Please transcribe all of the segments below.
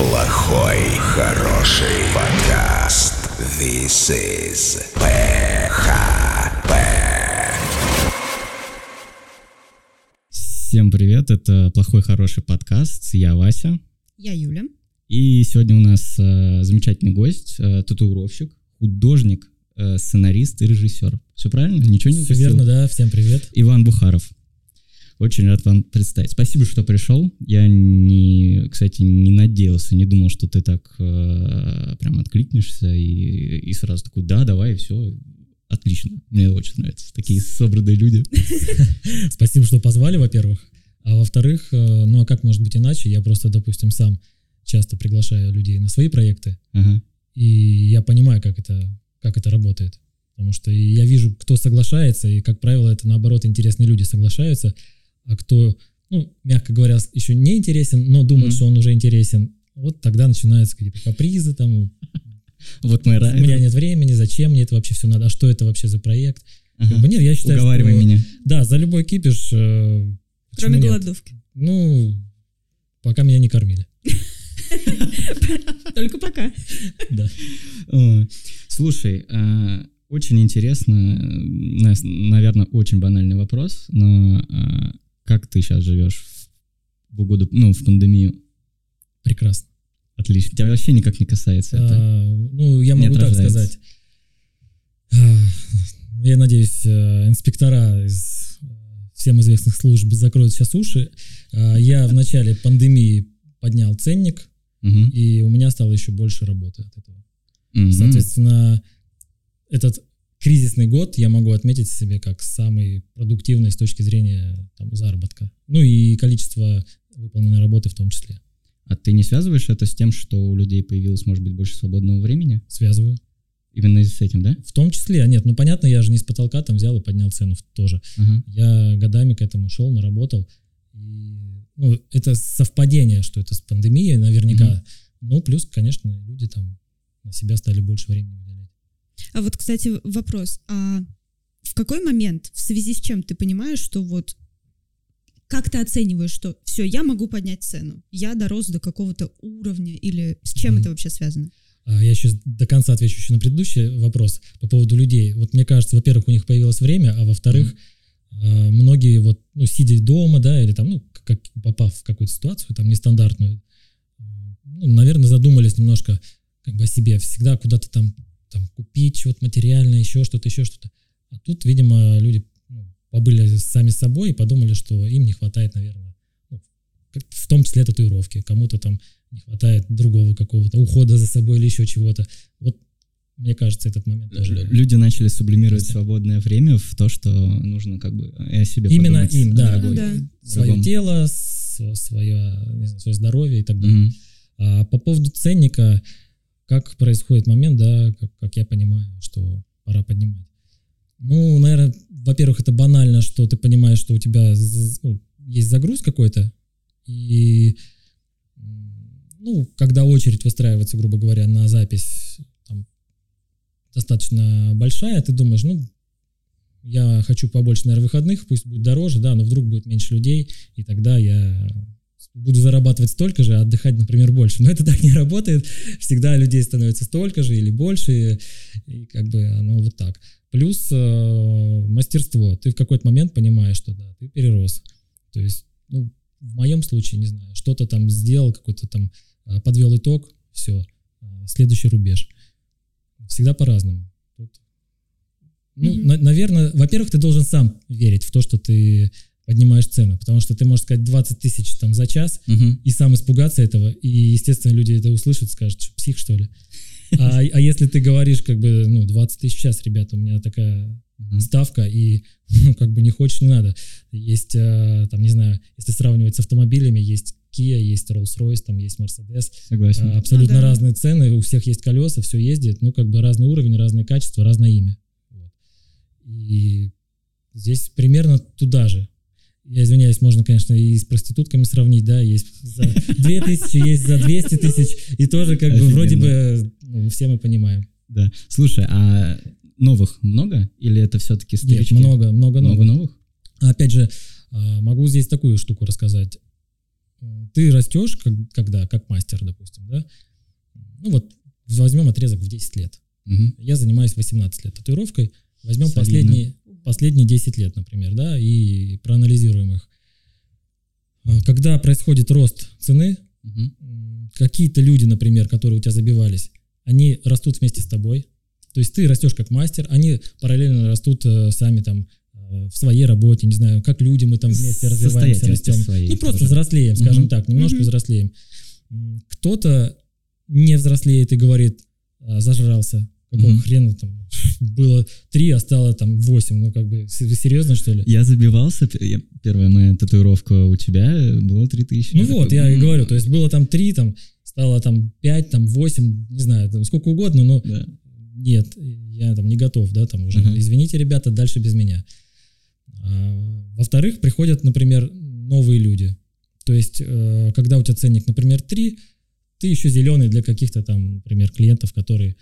Плохой, хороший подкаст. This is ПХП. Всем привет, это «Плохой хороший подкаст», я Вася. Я Юля. И сегодня у нас э, замечательный гость, э, татуировщик, художник, э, сценарист и режиссер. Все правильно? Ничего не Все упустил? верно, да. Всем привет. Иван Бухаров. Очень рад вам представить. Спасибо, что пришел. Я, не, кстати, не надеялся, не думал, что ты так э, прям откликнешься и, и сразу такой, да, давай, все, отлично. Мне очень нравится. Такие собранные люди. Спасибо, что позвали, во-первых. А во-вторых, э, ну а как может быть иначе? Я просто, допустим, сам часто приглашаю людей на свои проекты, Ага. и я понимаю, как это, как это работает. Потому что я вижу, кто соглашается, и, как правило, это, наоборот, интересные люди соглашаются, а кто, ну, мягко говоря, еще не интересен, но думает, Мгм. что он уже интересен, вот тогда начинаются какие-то капризы, там, Вот мы у меня нет времени, зачем мне это вообще все надо, а что это вообще за проект? Ага. Как бы нет, я считаю, Уговаривай что- меня. Да, за любой кипиш. э, Кроме нет? голодовки. Ну, пока меня не кормили. Только пока. Да. Э, Слушай, э, очень интересно, наверное, очень банальный вопрос, но э, как ты сейчас живешь в угоду, ну, в пандемию? Прекрасно. Отлично. Тебя вообще никак не касается это. А, ну, я могу так сказать. А, Я надеюсь, э, инспектора из э, всем известных служб закроют сейчас уши. А, Я в начале пандемии поднял ценник, и у меня стало еще больше работы от этого. Соответственно, этот кризисный год я могу отметить себе как самый продуктивный с точки зрения там, заработка. Ну и количество выполненной работы в том числе. А ты не связываешь это с тем, что у людей появилось, может быть, больше свободного времени? Связываю. Именно с этим, да? В том числе, а нет, ну понятно, я же не с потолка там взял и поднял цену тоже. Ага. Я годами к этому шел, наработал. И, ну, это совпадение, что это с пандемией наверняка. Мгм. Ну, плюс, конечно, люди там на себя стали больше времени. А вот, кстати, вопрос. А в какой момент, в связи с чем ты понимаешь, что вот как ты оцениваешь, что все, я могу поднять цену, я дорос до какого-то уровня, или с чем Мгм. это вообще связано? А я сейчас до конца отвечу еще на предыдущий вопрос по поводу людей. Вот мне кажется, во-первых, у них появилось время, а во-вторых, а, многие вот, ну, сидя дома, да, или там, ну, как, попав в какую-то ситуацию там нестандартную, ну, наверное, задумались немножко как бы о себе. Всегда куда-то там, там купить что-то материальное, еще что-то, еще что-то. А тут, видимо, люди ну, побыли сами собой и подумали, что им не хватает, наверное, ну, в том числе татуировки. Кому-то там не хватает другого какого-то ухода за собой или еще чего-то. Вот мне кажется, этот момент тоже. Люди начали сублимировать Просто. свободное время в то, что нужно как бы и о себе Именно подумать, им, да. другой- Ну да. Свое другом. тело, с- свое, знаю, свое здоровье и так далее. Мгм. А по поводу ценника, как происходит момент, да, как, как я понимаю, что пора поднимать. Ну, наверное, во-первых, это банально, что ты понимаешь, что у тебя ну, есть загруз какой-то, и ну, когда очередь выстраивается, грубо говоря, на запись там, достаточно большая, ты думаешь, ну, я хочу побольше, наверное, выходных, пусть будет дороже, да, но вдруг будет меньше людей, и тогда я буду зарабатывать столько же, а отдыхать, например, больше. Но это так не работает. Всегда людей становится столько же или больше, и как бы оно вот так. Плюс э, мастерство. Ты в какой-то момент понимаешь, что да, ты перерос. То есть, ну, в моем случае, не знаю, что-то там сделал, какой-то там э, подвел итог, все, следующий рубеж. Всегда по-разному. Ну, Мгм. на- наверное, во-первых, ты должен сам верить в то, что ты поднимаешь цену, потому что ты можешь сказать 20 тысяч там за час, Мгм. и сам испугаться этого, и, естественно, люди это услышат, скажут, что псих, что ли. А, а если ты говоришь, как бы, ну, 20 тысяч час, ребята, у меня такая Мгм. ставка, и, ну, как бы не хочешь, не надо. Есть, э, там, не знаю, если сравнивать с автомобилями, есть Kia, есть Rolls-Royce, там есть Mercedes, Согласен. а, абсолютно Ну да. разные цены, у всех есть колеса, все ездит, ну, как бы разный уровень, разное качество, разное имя. И здесь примерно туда же. Я извиняюсь, можно, конечно, и с проститутками сравнить, да, есть за 2000, есть за 200 тысяч, и тоже как бы вроде бы ну, все мы понимаем. Да. Слушай, а новых много? Или это все-таки Нет, старички? много, много Много новых. новых? Опять же, а, могу здесь такую штуку рассказать. ты растешь, как, когда, как мастер, допустим, да, ну вот возьмем отрезок в 10 лет. Мгм. Я занимаюсь 18 лет татуировкой, возьмем Солидно. последние, последние 10 лет, например, да, и проанализируем их. А, Когда происходит рост цены, м, какие-то люди, например, которые у тебя забивались, они растут вместе с тобой. То есть ты растешь как мастер, они параллельно растут э, сами там э, в своей работе, не знаю, как люди мы там вместе развиваемся, растем. своей Ну, просто тоже. взрослеем, скажем Мгм. так, немножко Мгм. взрослеем. Кто-то не взрослеет и говорит, «А, зажрался. Какого Мгм. хрена там было три, а стало там восемь. Ну, как бы, вы серьезно, что ли? Я забивался, я- первая моя татуировка у тебя была 3000. Ну Я вот, такой, я и «М, говорю, то есть было там три, там стало там пять, там восемь, не знаю, там сколько угодно, но да. нет, я там не готов, да, там уже, Мгм. извините, ребята, дальше без меня. А, во-вторых, приходят, например, новые люди. То есть, э, когда у тебя ценник, например, 3, ты еще зеленый для каких-то там, например, клиентов, которые,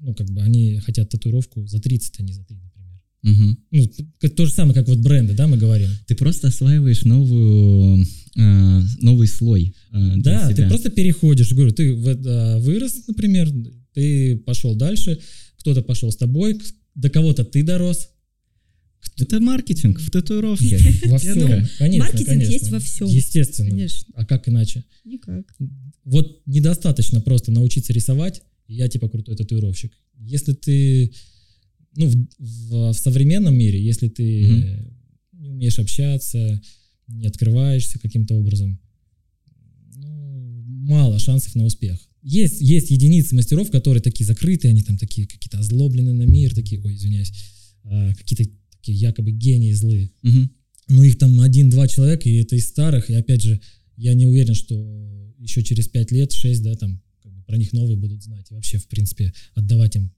ну, как бы они хотят татуировку за 30, а не за 3, например. Мгм. Ну, т- то же самое, как вот бренды, да, мы говорим. Ты просто осваиваешь новую, э, новый слой э, для Да, себя. ты просто переходишь. Говорю, ты в это вырос, например, ты пошел дальше, кто-то пошел с тобой, до кого-то ты дорос. Это маркетинг в татуировке. Во всем, думаю, конечно, маркетинг конечно. есть во всем. Естественно. Конечно. А как иначе? Никак. Вот недостаточно просто научиться рисовать, я типа крутой татуировщик. Если ты, ну, в, в- в современном мире, если ты э, не умеешь общаться, не открываешься каким-то образом, ну, мало шансов на успех. Есть, есть единицы мастеров, которые такие закрытые, они там такие какие-то озлобленные на мир, такие, ой, извиняюсь, а, какие-то такие якобы гении злые. Мгм. Ну, их там один-два человека, и это из старых, и опять же, я не уверен, что еще через пять лет, шесть, да, там, про них новые будут знать, и вообще, в принципе, отдавать им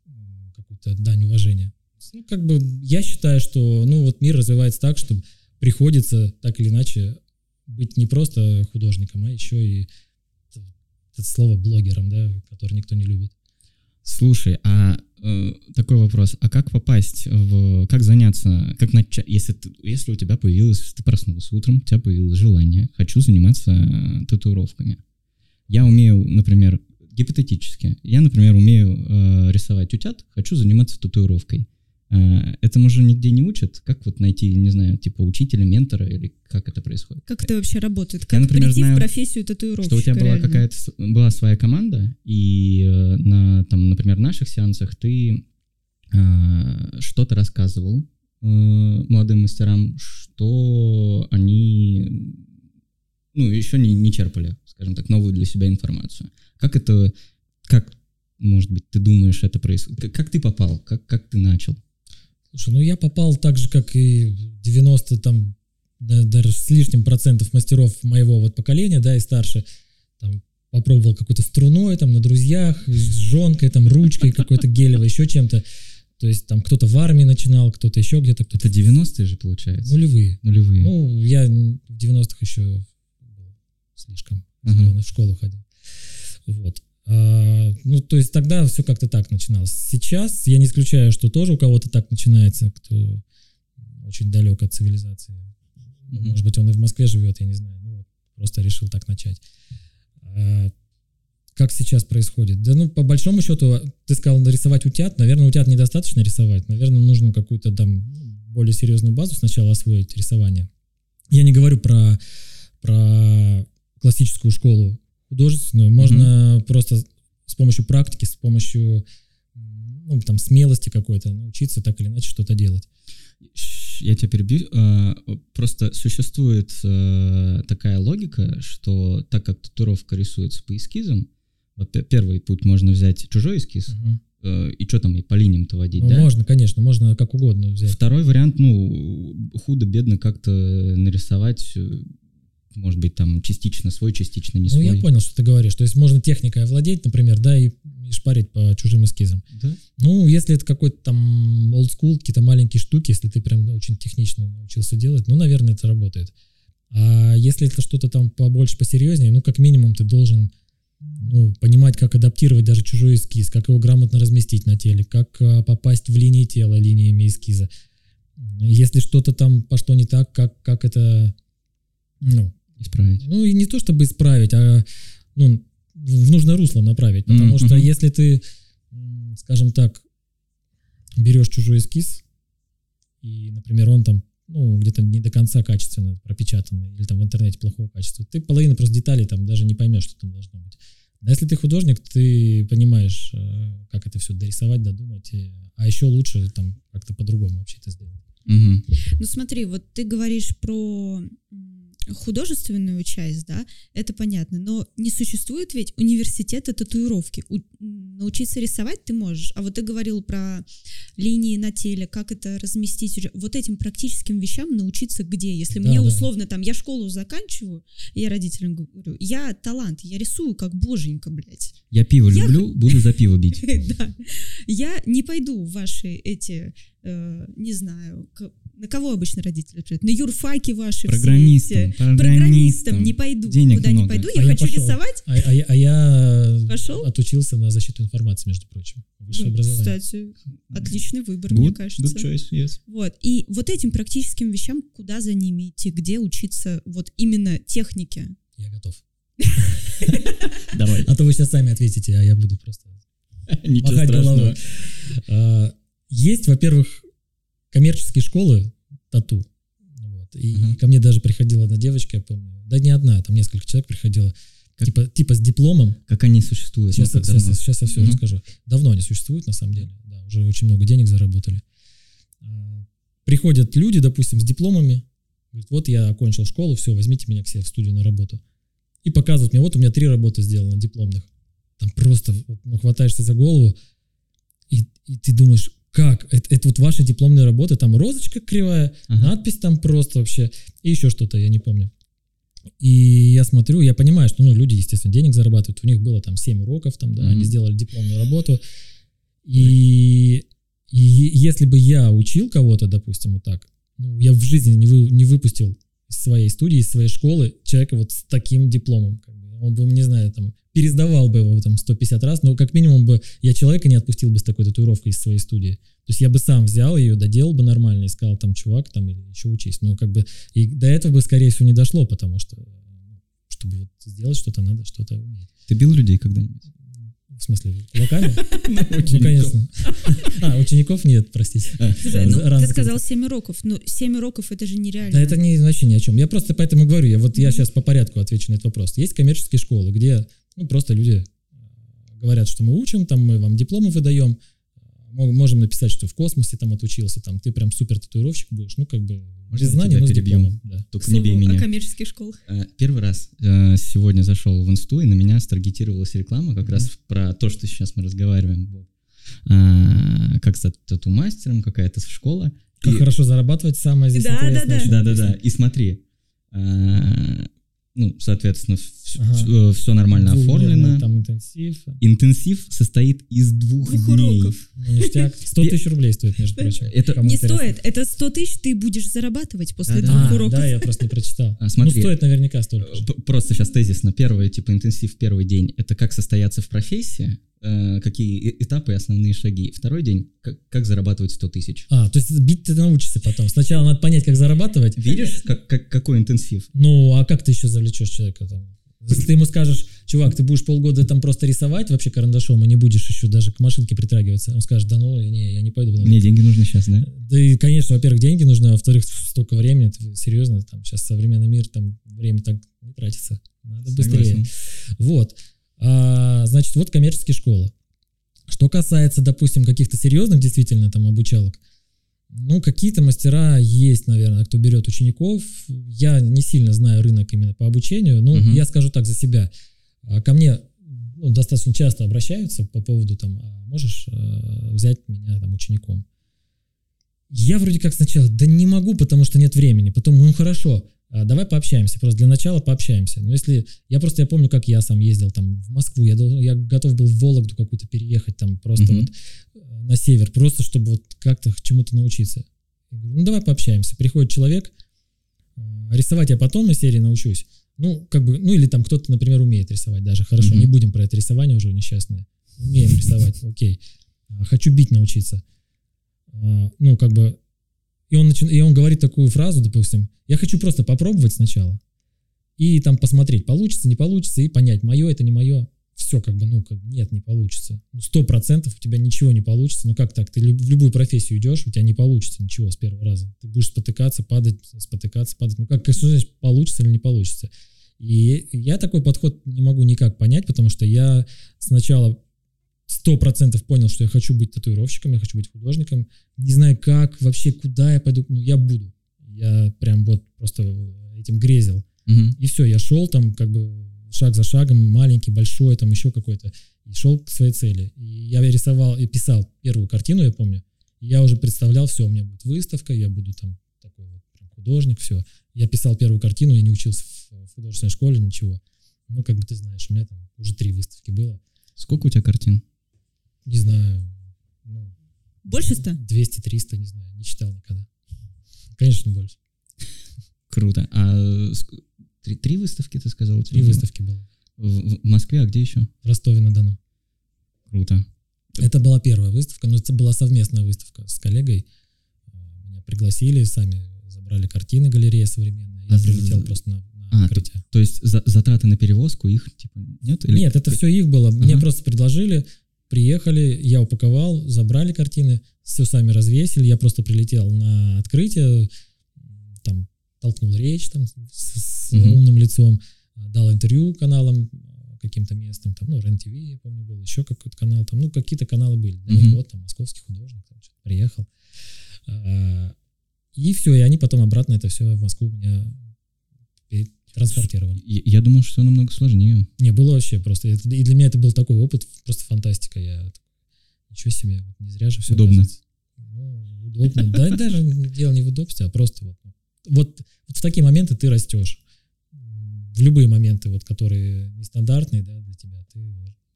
какую-то дань уважения. Ну, как бы, я считаю, что, ну, вот мир развивается так, что приходится так или иначе быть не просто художником, а еще и это слово блогером, да, который никто не любит. Слушай, а э, такой вопрос, а как попасть в, как заняться, как начать, если, ты- если у тебя появилось, ты проснулся утром, у тебя появилось желание, хочу заниматься э, татуировками. Я умею, например, гипотетически, я, например, умею э, рисовать утят, хочу заниматься татуировкой. Э, этому же нигде не учат. Как вот найти, не знаю, типа учителя, ментора или как это происходит? Как это вообще работает? Как например, прийти знаю, в профессию татуировщика? что у тебя была реально? какая-то была своя команда, и э, на там, например, наших сеансах ты э, что-то рассказывал э, молодым мастерам, что они ну, еще не, не черпали, скажем так, новую для себя информацию. Как это, как, может быть, ты думаешь, это происходит? Как, ты попал? Как, как ты начал? Слушай, ну я попал так же, как и 90 там, да, даже с лишним процентов мастеров моего вот поколения, да, и старше, там, попробовал какой-то струной, там, на друзьях, с жонкой, там, ручкой какой-то гелевой, еще чем-то. То есть там кто-то в армии начинал, кто-то еще где-то, кто-то Это 90-е же, получается? нулевые. Нулевые. Ну, я в 90-х еще слишком Ага. в школу ходил. Вот. А, ну, то есть тогда все как-то так начиналось. Сейчас я не исключаю, что тоже у кого-то так начинается, кто очень далек от цивилизации. Ну, Мгм. Может быть, он и в Москве живет, я не знаю. Ну, просто решил так начать. А, как сейчас происходит? Да, ну, по большому счету, ты сказал нарисовать утят. Наверное, утят недостаточно рисовать. Наверное, нужно какую-то там более серьезную базу сначала освоить рисование. Я не говорю про, про классическую школу художественную. Можно просто с помощью практики, с помощью ну, там, смелости какой-то научиться так или иначе что-то делать. Я тебя перебью. А, Просто существует э, такая логика, что так как татуировка рисуется по эскизам, вот первый путь можно взять чужой эскиз, э, и что там, и по линиям то водить, Ну, да? можно, конечно, можно как угодно взять. Второй вариант, ну, худо-бедно как-то нарисовать, э, может быть, там частично свой, частично не Ну, свой. я понял, что ты говоришь. То есть можно техникой овладеть, например, да, и, и шпарить по чужим эскизам. Да? Ну, если это какой-то там олдскул, какие-то маленькие штуки, если ты прям очень технично научился делать, ну, наверное, это работает. А если это что-то там побольше, посерьезнее, ну, как минимум ты должен ну, понимать, как адаптировать даже чужой эскиз, как его грамотно разместить на теле, как а, попасть в линии тела линиями эскиза. Если что-то там пошло не так, как, как это, ну, Исправить. Ну, и не то чтобы исправить, а ну, в нужное русло направить. Потому Мгм. что если ты, скажем так, берешь чужой эскиз, и, например, он там ну, где-то не до конца качественно пропечатанный, или там в интернете плохого качества, ты половину просто деталей там даже не поймешь, что там должно быть. А если ты художник, ты понимаешь, э, как это все дорисовать, додумать, и- а еще лучше там как-то по-другому вообще это сделать. Мгм. Ну смотри, вот ты говоришь про художественную часть, да, это понятно, но не существует ведь университета татуировки. У- научиться рисовать ты можешь, а вот ты говорил про линии на теле, как это разместить, уже. вот этим практическим вещам научиться где? Если Да, мне да. условно там, я школу заканчиваю, я родителям говорю, я талант, я рисую как боженька, блядь. Я пиво Я- люблю, буду за пиво бить. Да. Я не пойду в ваши эти, э, не знаю, к- на кого обычно родители приходят? На юрфаки ваши все Программистом, эти. программистом. Программистом не пойду. Денег Куда не много. пойду, А я я хочу пошел. рисовать. А, а я- а я Пошел? отучился на защиту информации, между прочим. Высшее Ну, образование. Кстати, отличный выбор, мне Good, кажется. good choice, yes. Вот. И вот этим практическим вещам, куда за ними идти, где учиться вот именно технике? Я готов. Давай. А то вы сейчас сами ответите, а я буду просто махать головой. Есть, во-первых, коммерческие школы тату. Вот. И Ага. ко мне даже приходила одна девочка, я помню. Да не одна, там несколько человек приходило. Как- Типа, типа с дипломом. Как они существуют? Сейчас, ну, сейчас, сейчас я все Мгм. расскажу. Давно они существуют, на самом деле. Да, уже очень много денег заработали. А, Приходят люди, допустим, с дипломами. Говорят, вот я окончил школу, все, возьмите меня к себе в студию на работу. И показывают мне, вот у меня три работы сделаны дипломных. Там просто ну, хватаешься за голову, и, и ты думаешь, как? Это, это вот ваши дипломные работы, там розочка кривая, Ага. надпись там просто вообще, и еще что-то, я не помню. И я смотрю, я понимаю, что ну, люди, естественно, денег зарабатывают. У них было там 7 уроков, там, да, Мгм. они сделали дипломную работу. И, и если бы я учил кого-то, допустим, вот так, ну, я в жизни не, вы, не выпустил из своей студии, из своей школы человека вот с таким дипломом. Он бы, не знаю, там, пересдавал бы его там 150 раз, но как минимум бы я человека не отпустил бы с такой татуировкой из своей студии. То есть я бы сам взял ее, доделал бы нормально и сказал, там, чувак, там, или еще учись. Ну, как бы, и до этого бы, скорее всего, не дошло, потому что, ну, чтобы вот сделать что-то, надо что-то уметь. Ты бил людей когда-нибудь? В смысле, кулаками? Ну, Учеников. конечно. А, учеников нет, простите. Ну, ты сказал 7 уроков. Ну, 7 уроков это же нереально. Да это не, вообще ни о чем. Я просто поэтому говорю, я вот я сейчас по порядку отвечу на этот вопрос. Есть коммерческие школы, где ну, просто люди э, говорят, что мы учим, там мы вам дипломы выдаем, можем написать, что в космосе там отучился, там ты прям супер татуировщик будешь, ну как бы Можно без знаний, но с перебью? дипломом. Да. Только не бей слову, меня. о коммерческих школах. Э, Первый раз э, сегодня зашел в инсту, и на меня старгетировалась реклама как раз про то, что сейчас мы разговариваем. А, Как стать тату-мастером, какая-то школа. Как И- хорошо зарабатывать, самое здесь Да, да, интересное. да. еще Да-да-да. написано. И смотри, а, ну, соответственно, все, Ага. нормально Двухдневный оформлено. Там интенсив. Интенсив состоит из двух, Двух дней. уроков. Ну, ништяк. 100 тысяч рублей стоит, между прочим. Это- Кому Не интересно. стоит. Это 100 тысяч ты будешь зарабатывать после Да-да. двух А, уроков. да, я просто не прочитал. А, смотри. Ну, стоит наверняка столько же. Просто сейчас тезис на первый, типа интенсив первый день, это как состояться в профессии, э, какие э- этапы и основные шаги. Второй день, как, как зарабатывать 100 тысяч. А, то есть бить ты научишься потом. Сначала надо понять, как зарабатывать. Видишь, как, как- какой интенсив? Ну, а как ты еще завлечешь человека там? Если ты ему скажешь, чувак, ты будешь полгода там просто рисовать вообще карандашом, и не будешь еще даже к машинке притрагиваться, он скажет, да ну, не, я не пойду. Мне деньги нужны сейчас, да? Да и, конечно, во-первых, деньги нужны, а во-вторых, столько времени, это серьезно, там сейчас современный мир, там время так не тратится, надо быстрее. Согласен. Вот. А, значит, вот коммерческие школы. Что касается, допустим, каких-то серьезных действительно там обучалок, ну, какие-то мастера есть, наверное, кто берет учеников. Я не сильно знаю рынок именно по обучению, но Мгм. я скажу так за себя. А, Ко мне ну, достаточно часто обращаются по поводу там, а можешь э, взять меня там учеником? Я вроде как сначала, да не могу, потому что нет времени. Потом, ну хорошо, давай пообщаемся. Просто для начала пообщаемся. Но если я просто я помню, как я сам ездил там в Москву, я, дол- я готов был в Вологду какую-то переехать там просто Мгм. вот э, на север, просто чтобы вот как-то чему-то научиться. Ну давай пообщаемся. Приходит человек, э, рисовать я потом из серии научусь. Ну, как бы, ну или там кто-то, например, умеет рисовать даже. Хорошо, Мгм. не будем про это рисование уже несчастное. Умеем рисовать, окей. А, Хочу бить научиться. А, Ну, как бы, и он, начи- и он говорит такую фразу, допустим, я хочу просто попробовать сначала. и там посмотреть, получится, не получится, и понять, мое это не мое. Все как бы, ну, как, нет, не получится. Ну, сто процентов у тебя ничего не получится. Ну, как так? Ты в любую профессию идешь, у тебя не получится ничего с первого раза. Ты будешь спотыкаться, падать, спотыкаться, падать. Ну, как, что значит, получится или не получится? И я такой подход не могу никак понять, потому что я сначала сто процентов понял, что я хочу быть татуировщиком, я хочу быть художником. Не знаю как, вообще куда я пойду, ну я буду. Я прям вот просто этим грезил. Мгм. И все, я шел там как бы шаг за шагом, маленький, большой, там еще какой-то, и шел к своей цели. И я рисовал и писал первую картину, я помню. И я уже представлял, все, у меня будет выставка, я буду там такой вот художник, все. Я писал первую картину, я не учился в художественной школе, ничего. Ну, как бы ты знаешь, у меня там уже три выставки было. Сколько у тебя картин? Не знаю, ну, Больше ста? 200-300, не знаю, не читал никогда. Конечно, больше. Круто. А три, три выставки ты сказал? Три выставки было. В, в Москве, а где еще? В Ростове-на-Дону. Круто. Это была первая выставка, но это была совместная выставка с коллегой. А, Меня пригласили, сами забрали картины галерея современная. Я А, прилетел з- просто на, на А, открытие. То есть за- затраты на перевозку их типа нет? Или Нет, это все их было. Мне Ага. просто предложили, приехали, я упаковал, забрали картины, все сами развесили. Я просто прилетел на открытие, там толкнул речь там, с, с Мгм. умным лицом, дал интервью каналам каким-то местным, там, ну, РЕН-ТВ, я помню, был, еще какой-то канал, там, ну, какие-то каналы были. Да, Мгм. вот, там, московский художник, там, приехал. А, И все, и они потом обратно это все в Москву меня транспортировали. Я, я думал, что намного сложнее. Не, было вообще просто. это- и для меня это был такой опыт, просто фантастика. Я ничего себе, не зря же все Удобно. Ну, удобно. Да, даже дело не в удобстве, а просто вот, вот, вот в такие моменты ты растешь. В любые моменты, вот, которые нестандартные да, для тебя, ты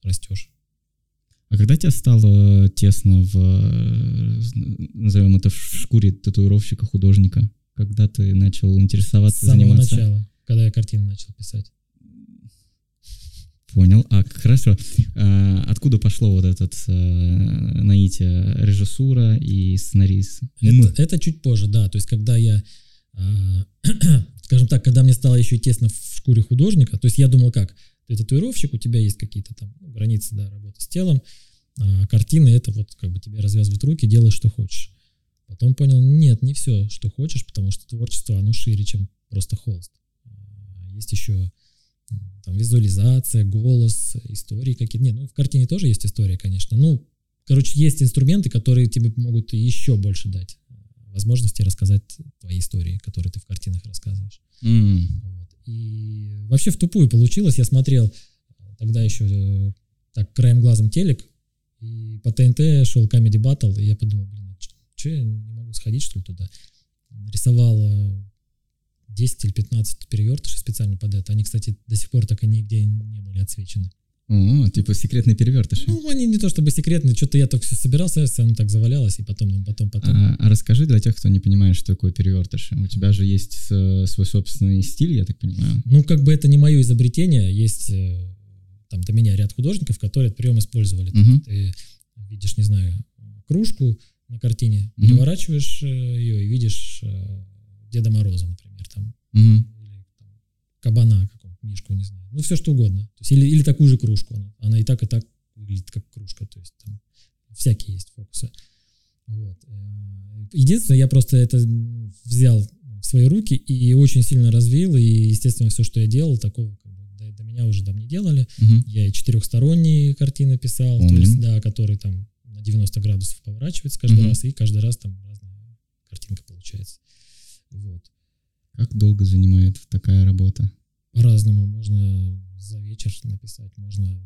растешь. А когда тебе стало тесно в, назовем это, в шкуре татуировщика, художника? Когда ты начал С интересоваться, самого заниматься? начала, когда я картины начал писать. Понял. А, хорошо. А, откуда пошло вот этот э, наитие режиссура и сценарист? Это, это чуть позже, да. То есть, когда я, а, скажем так, когда мне стало еще тесно в шкуре художника, то есть я думал как, ты татуировщик, у тебя есть какие-то там границы, да, работы с телом, а картины это вот как бы тебе развязывают руки, делай, что хочешь. Потом понял, нет, не все, что хочешь, потому что творчество, оно шире, чем просто холст. Есть еще там визуализация, голос, истории какие-то. Нет, ну в картине тоже есть история, конечно. Ну, короче, есть инструменты, которые тебе могут еще больше дать э, возможности рассказать твои истории, которые ты в картинах рассказываешь. М, Вот. И вообще в тупую получилось. Я смотрел э, тогда еще э, так краем глазом телек, и по ТНТ шел Comedy Battle, и я подумал, блин, а что я не могу сходить, что ли, туда? Нарисовал э, 10 или 15 перевертышей специально под это. Они, кстати, до сих пор так и нигде не были отсвечены. О, типа секретный перевертыш. Ну, они не то чтобы секретные, что-то я так все собирался, оно так завалялось, и потом, ну, потом, потом. А, а расскажи для тех, кто не понимает, что такое перевертыш. У тебя же есть э, свой собственный стиль, я так понимаю. Ну, как бы это не мое изобретение, есть э, там до меня ряд художников, которые этот прием использовали. Есть Ты видишь, не знаю, кружку на картине, Мгм. переворачиваешь э, ее и видишь Деда Мороза, например, там, Мгм. или там, кабана, какого-то мишку, не знаю. Ну, все что угодно. То есть, или, или такую же кружку. Она, она и так, и так выглядит как кружка. То есть там всякие есть фокусы. Вот. Э, Единственное, я просто это взял в свои руки и очень сильно развил. И, естественно, все, что я делал, такого как бы, до, до меня уже там не делали. Мгм. Я и четырехсторонние картины писал, то Помним. есть, да, которые там на 90 градусов поворачиваются каждый Мгм. раз, и каждый раз там разная картинка получается. Вот. Как долго занимает такая работа? По-разному. Можно за вечер написать, можно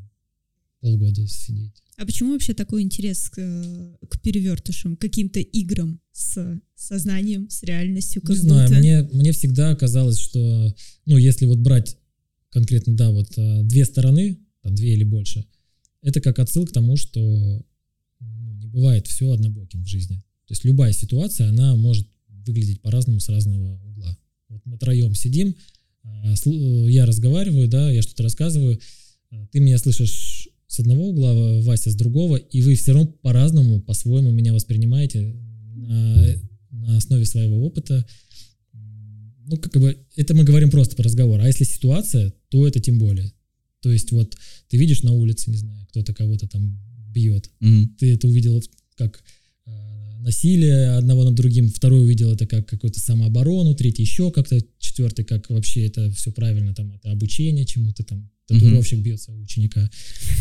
полгода сидеть. А почему вообще такой интерес к, э, к перевертышам, к каким-то играм с сознанием, с реальностью? Не знаю, мне, мне всегда казалось, что, ну, если вот брать конкретно, да, вот а, две стороны, там две или больше, это как отсыл к тому, что ну, не бывает все однобоким в жизни. То есть любая ситуация, она может выглядеть по-разному с разного угла. Вот мы троем сидим, а, слу- я разговариваю, да, я что-то рассказываю, а, ты меня слышишь с одного угла, Вася с другого, и вы все равно по-разному, по-своему меня воспринимаете на, на основе своего опыта. Ну, как бы, это мы говорим просто по разговору. А если ситуация, то это тем более. То есть вот ты видишь на улице, не знаю, кто-то кого-то там бьет. Мгм. Ты это увидел как э, насилие одного над другим, второй увидел это как какую-то самооборону, третий еще как-то, четвертый как вообще это все правильно, там это обучение чему-то там, татуировщик бьет своего ученика.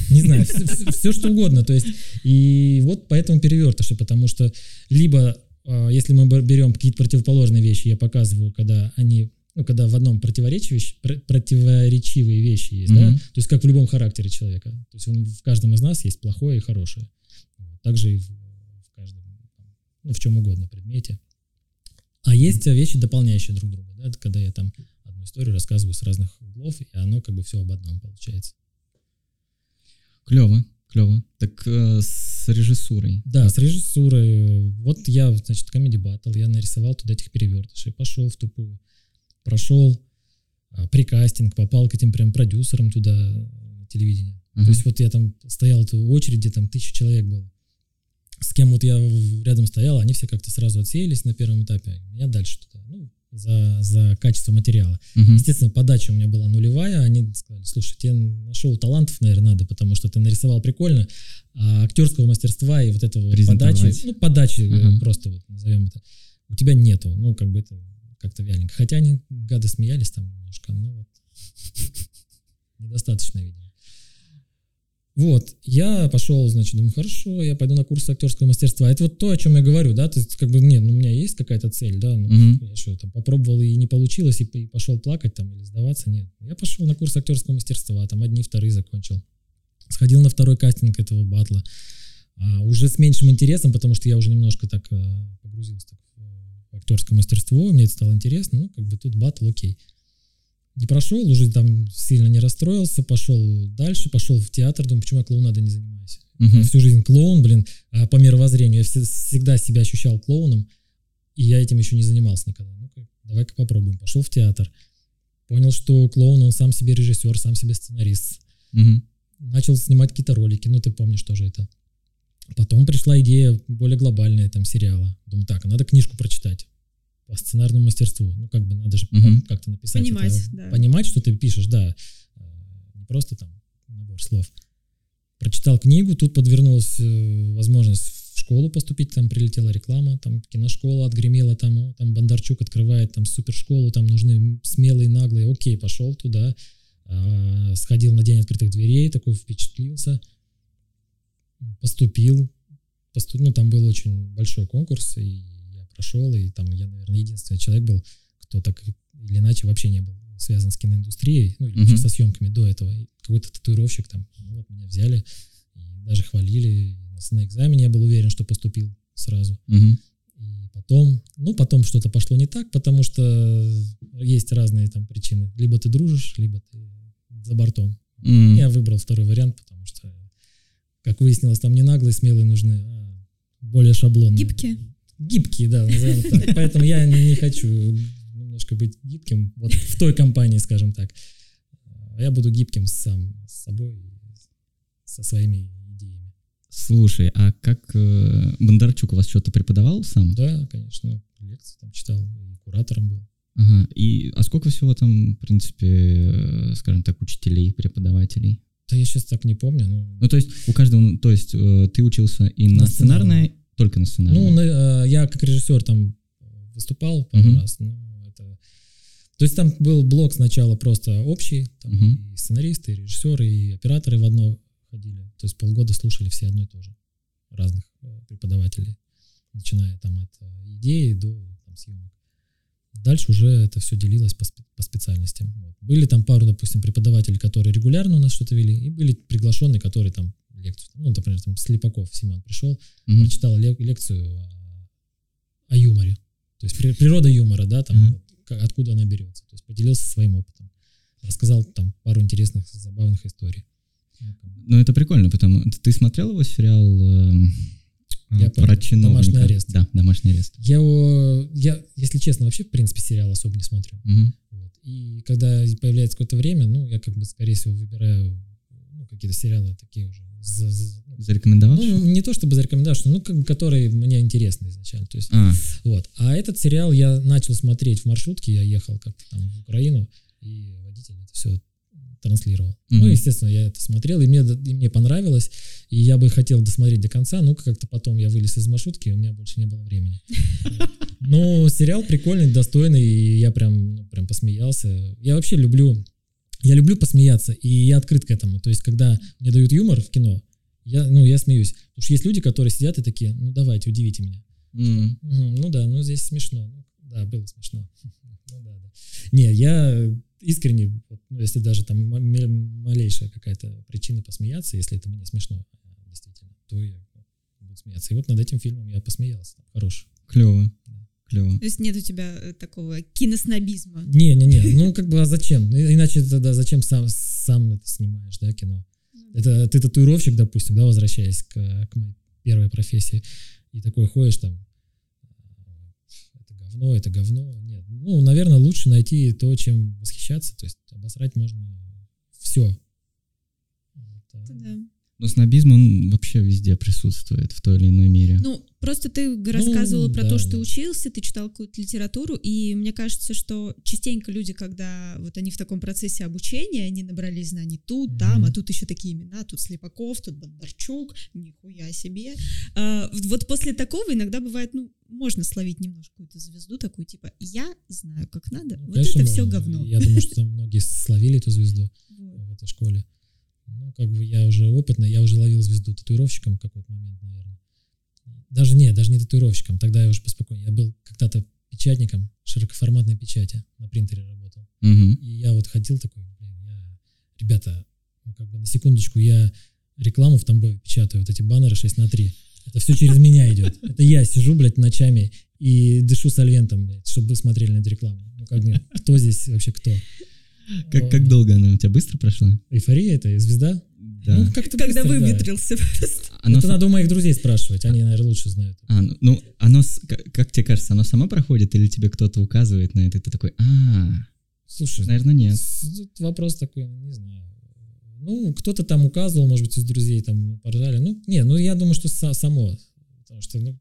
Не знаю, все, что угодно. То есть, и вот поэтому перевертыши, потому что либо, э, если мы бер- берем какие-то противоположные вещи, я показываю, когда они, ну, когда в одном противоречивые, пр- противоречивые вещи есть, да, Мгм. то есть как в любом характере человека. То есть он- в каждом из нас есть плохое и хорошее. Также и в, ну, в чем угодно предмете. А есть вещи, дополняющие друг друга, да, это когда я там одну историю рассказываю с разных углов, и оно как бы все об одном получается. Клево, клево. Так э, с режиссурой. Да, с режиссурой. Вот я, значит, Comedy Battle, я нарисовал туда этих перевертышей, пошел в тупую, прошел а, прикастинг, попал к этим прям продюсерам туда, на телевидение. Ага. То есть вот я там стоял в очереди, там тысяча человек было. С кем вот я рядом стоял, они все как-то сразу отсеялись на первом этапе. Я дальше туда, ну, за, за качество материала. Мгм. Естественно, подача у меня была нулевая. Они сказали, слушай, тебе на шоу талантов, наверное, надо, потому что ты нарисовал прикольно, а актерского мастерства и вот этого вот подачи, ну, подачи Ага. просто вот назовем это, у тебя нету. Ну, как бы это как-то вяленько. Хотя они, гады, смеялись там немножко, но вот недостаточно, видимо. Вот, я пошел, значит, думаю, хорошо, я пойду на курсы актерского мастерства. Это вот то, о чем я говорю, да, то есть, как бы, нет, ну, у меня есть какая-то цель, да, ну, Мгм. я что, там, попробовал и не получилось, и, и пошел плакать там или сдаваться, нет. Я пошел на курс актерского мастерства, там одни, вторые закончил. Сходил на второй кастинг этого батла. А, уже с меньшим интересом, потому что я уже немножко так э, погрузился так, в актерское мастерство, мне это стало интересно, ну, как бы тут батл, окей. Не прошел, уже там сильно не расстроился, пошел дальше, пошел в театр, думаю, почему я клоунадой не занимаюсь. Я всю жизнь клоун, блин, а по мировоззрению. Я все- всегда себя ощущал клоуном, и я этим еще не занимался никогда. Ну-ка, давай-ка попробуем. Пошел в театр. Понял, что клоун, он сам себе режиссер, сам себе сценарист. Мгм. Начал снимать какие-то ролики, ну ты помнишь тоже это. Потом пришла идея более глобальная, там, сериала. Думаю, так, надо книжку прочитать по сценарному мастерству. Ну, как бы надо же Мгм. как-то написать. Понимать, это, да. Понимать, что ты пишешь, да. Э, Не просто там набор слов. Прочитал книгу, тут подвернулась э, возможность в школу поступить, там прилетела реклама, там киношкола отгремела, там, там Бондарчук открывает там супершколу, там нужны смелые, наглые. Окей, пошел туда, а, сходил на день открытых дверей, такой впечатлился, поступил, посту- ну там был очень большой конкурс, и прошел, и там я, наверное, единственный человек был, кто так или иначе вообще не был связан с киноиндустрией, ну или Мгм. со съемками до этого. И какой-то татуировщик там, ну вот меня взяли, и даже хвалили, и на, экзамене я был уверен, что поступил сразу. Мгм. И потом, ну, потом что-то пошло не так, потому что есть разные там причины. Либо ты дружишь, либо ты за бортом. М. Я выбрал второй вариант, потому что, как выяснилось, там не наглые, смелые нужны, а более шаблонные. Гибкие? Гибкие, да, назовем так. Поэтому я не хочу немножко быть гибким вот в той компании, скажем так. А Я буду гибким сам с собой, со своими идеями. Слушай, а как э, Бондарчук у вас что-то преподавал сам? Да, конечно, лекции там читал, куратором был. Ага. И, а сколько всего там, в принципе, э, скажем так, учителей, преподавателей? Да я сейчас так не помню, но... Ну, то есть у каждого, то есть э, ты учился и на, На сценарное, только на сценарное? Ну, на- э, я как режиссер там выступал пару Мгм. раз, но это... То есть там был блок сначала просто общий, там Мгм. и сценаристы, и режиссеры, и операторы в одно ходили. То есть полгода слушали все одно и то же. Разных э, преподавателей. Начиная там от э, идеи до там, съемок. Дальше уже это все делилось по, спе- по специальностям. Вот. Были там пару, допустим, преподавателей, которые регулярно у нас что-то вели, и были приглашенные, которые там лекцию, ну, например, там Слепаков Семен пришел, Мгм. прочитал ле- лекцию о, юморе. То есть при- природа юмора, да, там, вот, ка- откуда она берется. То есть поделился своим опытом. Рассказал там пару интересных, забавных историй. Ну, это прикольно, потому ты смотрел его сериал э, Я про понял. чиновника? «Домашний арест». Да, домашний арест. Я, его- я, если честно, вообще, в принципе, сериал особо не смотрю. Мгм. Вот. И когда появляется какое-то время, ну, я как бы, скорее всего, выбираю ну, какие-то сериалы такие уже Зарекомендовавший? ну, не то чтобы зарекомендовавший, ну, как который мне интересны изначально. То есть, А, вот. А этот сериал я начал смотреть в маршрутке, я ехал как-то там в Украину, и водитель это все транслировал. Ну, Мгм. естественно, я это смотрел, и мне, и мне понравилось, и я бы хотел досмотреть до конца, ну, как-то потом я вылез из маршрутки, и у меня больше не было времени. Но сериал прикольный, достойный, и я прям, ну, прям посмеялся. Я вообще люблю, я люблю посмеяться, и я открыт к этому. То есть, когда мне дают юмор в кино, я, ну, я смеюсь. Потому что есть люди, которые сидят и такие, ну, давайте, удивите меня. Мгм, Ну да, ну здесь смешно. Ну, да, было смешно. Ну да, да. Не, я искренне, ну, если даже там малейшая какая-то причина посмеяться, если это мне смешно, а, действительно, то я буду смеяться. И вот над этим фильмом я посмеялся. Хороший. клево, клево. То есть нет у тебя э, такого киноснобизма. Не-не-не, ну как бы, а зачем? Ну, Иначе тогда зачем сам, сам это снимаешь, да, кино? Это ты татуировщик, допустим, да, возвращаясь к, к моей первой профессии, и такой ходишь там, э, это говно, это говно. Нет, ну, наверное, лучше найти то, чем восхищаться, то есть обосрать можно все. Это да. Но снобизм, он вообще везде присутствует в той или иной мере. Ну, просто ты рассказывала про да, то, что да. учился, ты читал какую-то литературу, и мне кажется, что частенько люди, когда вот они в таком процессе обучения, они набрались знаний тут, там, Мгм. а тут еще такие имена, тут Слепаков, тут Бондарчук, нихуя себе. А, вот после такого иногда бывает, ну, можно словить немножко какую-то звезду такую, типа, я знаю, как надо, Ну, вот это все говно. Я думаю, что там многие словили эту звезду в этой школе. Ну, как бы я уже опытный, я уже ловил звезду татуировщиком в какой-то момент, наверное. Даже не, даже не татуировщиком, тогда я уже поспокойнее. Я был когда-то печатником широкоформатной печати, на принтере работал. Мгм. И я вот ходил такой, блин, я, ребята, ну как бы на секундочку, я рекламу в Тамбове печатаю, вот эти баннеры 6 на 3. Это все через меня идет. Это я сижу, блядь, ночами и дышу сольвентом, блядь, чтобы вы смотрели на эту рекламу. Ну как бы, кто здесь вообще кто? Как, как долго она у тебя быстро прошла? Эйфория это звезда? Да. Ну, как-то Когда быстро, да. выветрился просто. Оно Это с- надо у моих друзей спрашивать, они, наверное, лучше знают. А, ну, ну, оно, с- как, как тебе кажется, оно само проходит или тебе кто-то указывает на это, и ты такой, а, Слушай, наверное, нет. вопрос такой, не знаю. Ну, кто-то там указывал, может быть, из друзей там поржали. Ну, не, ну я думаю, что са- само. Потому что, ну,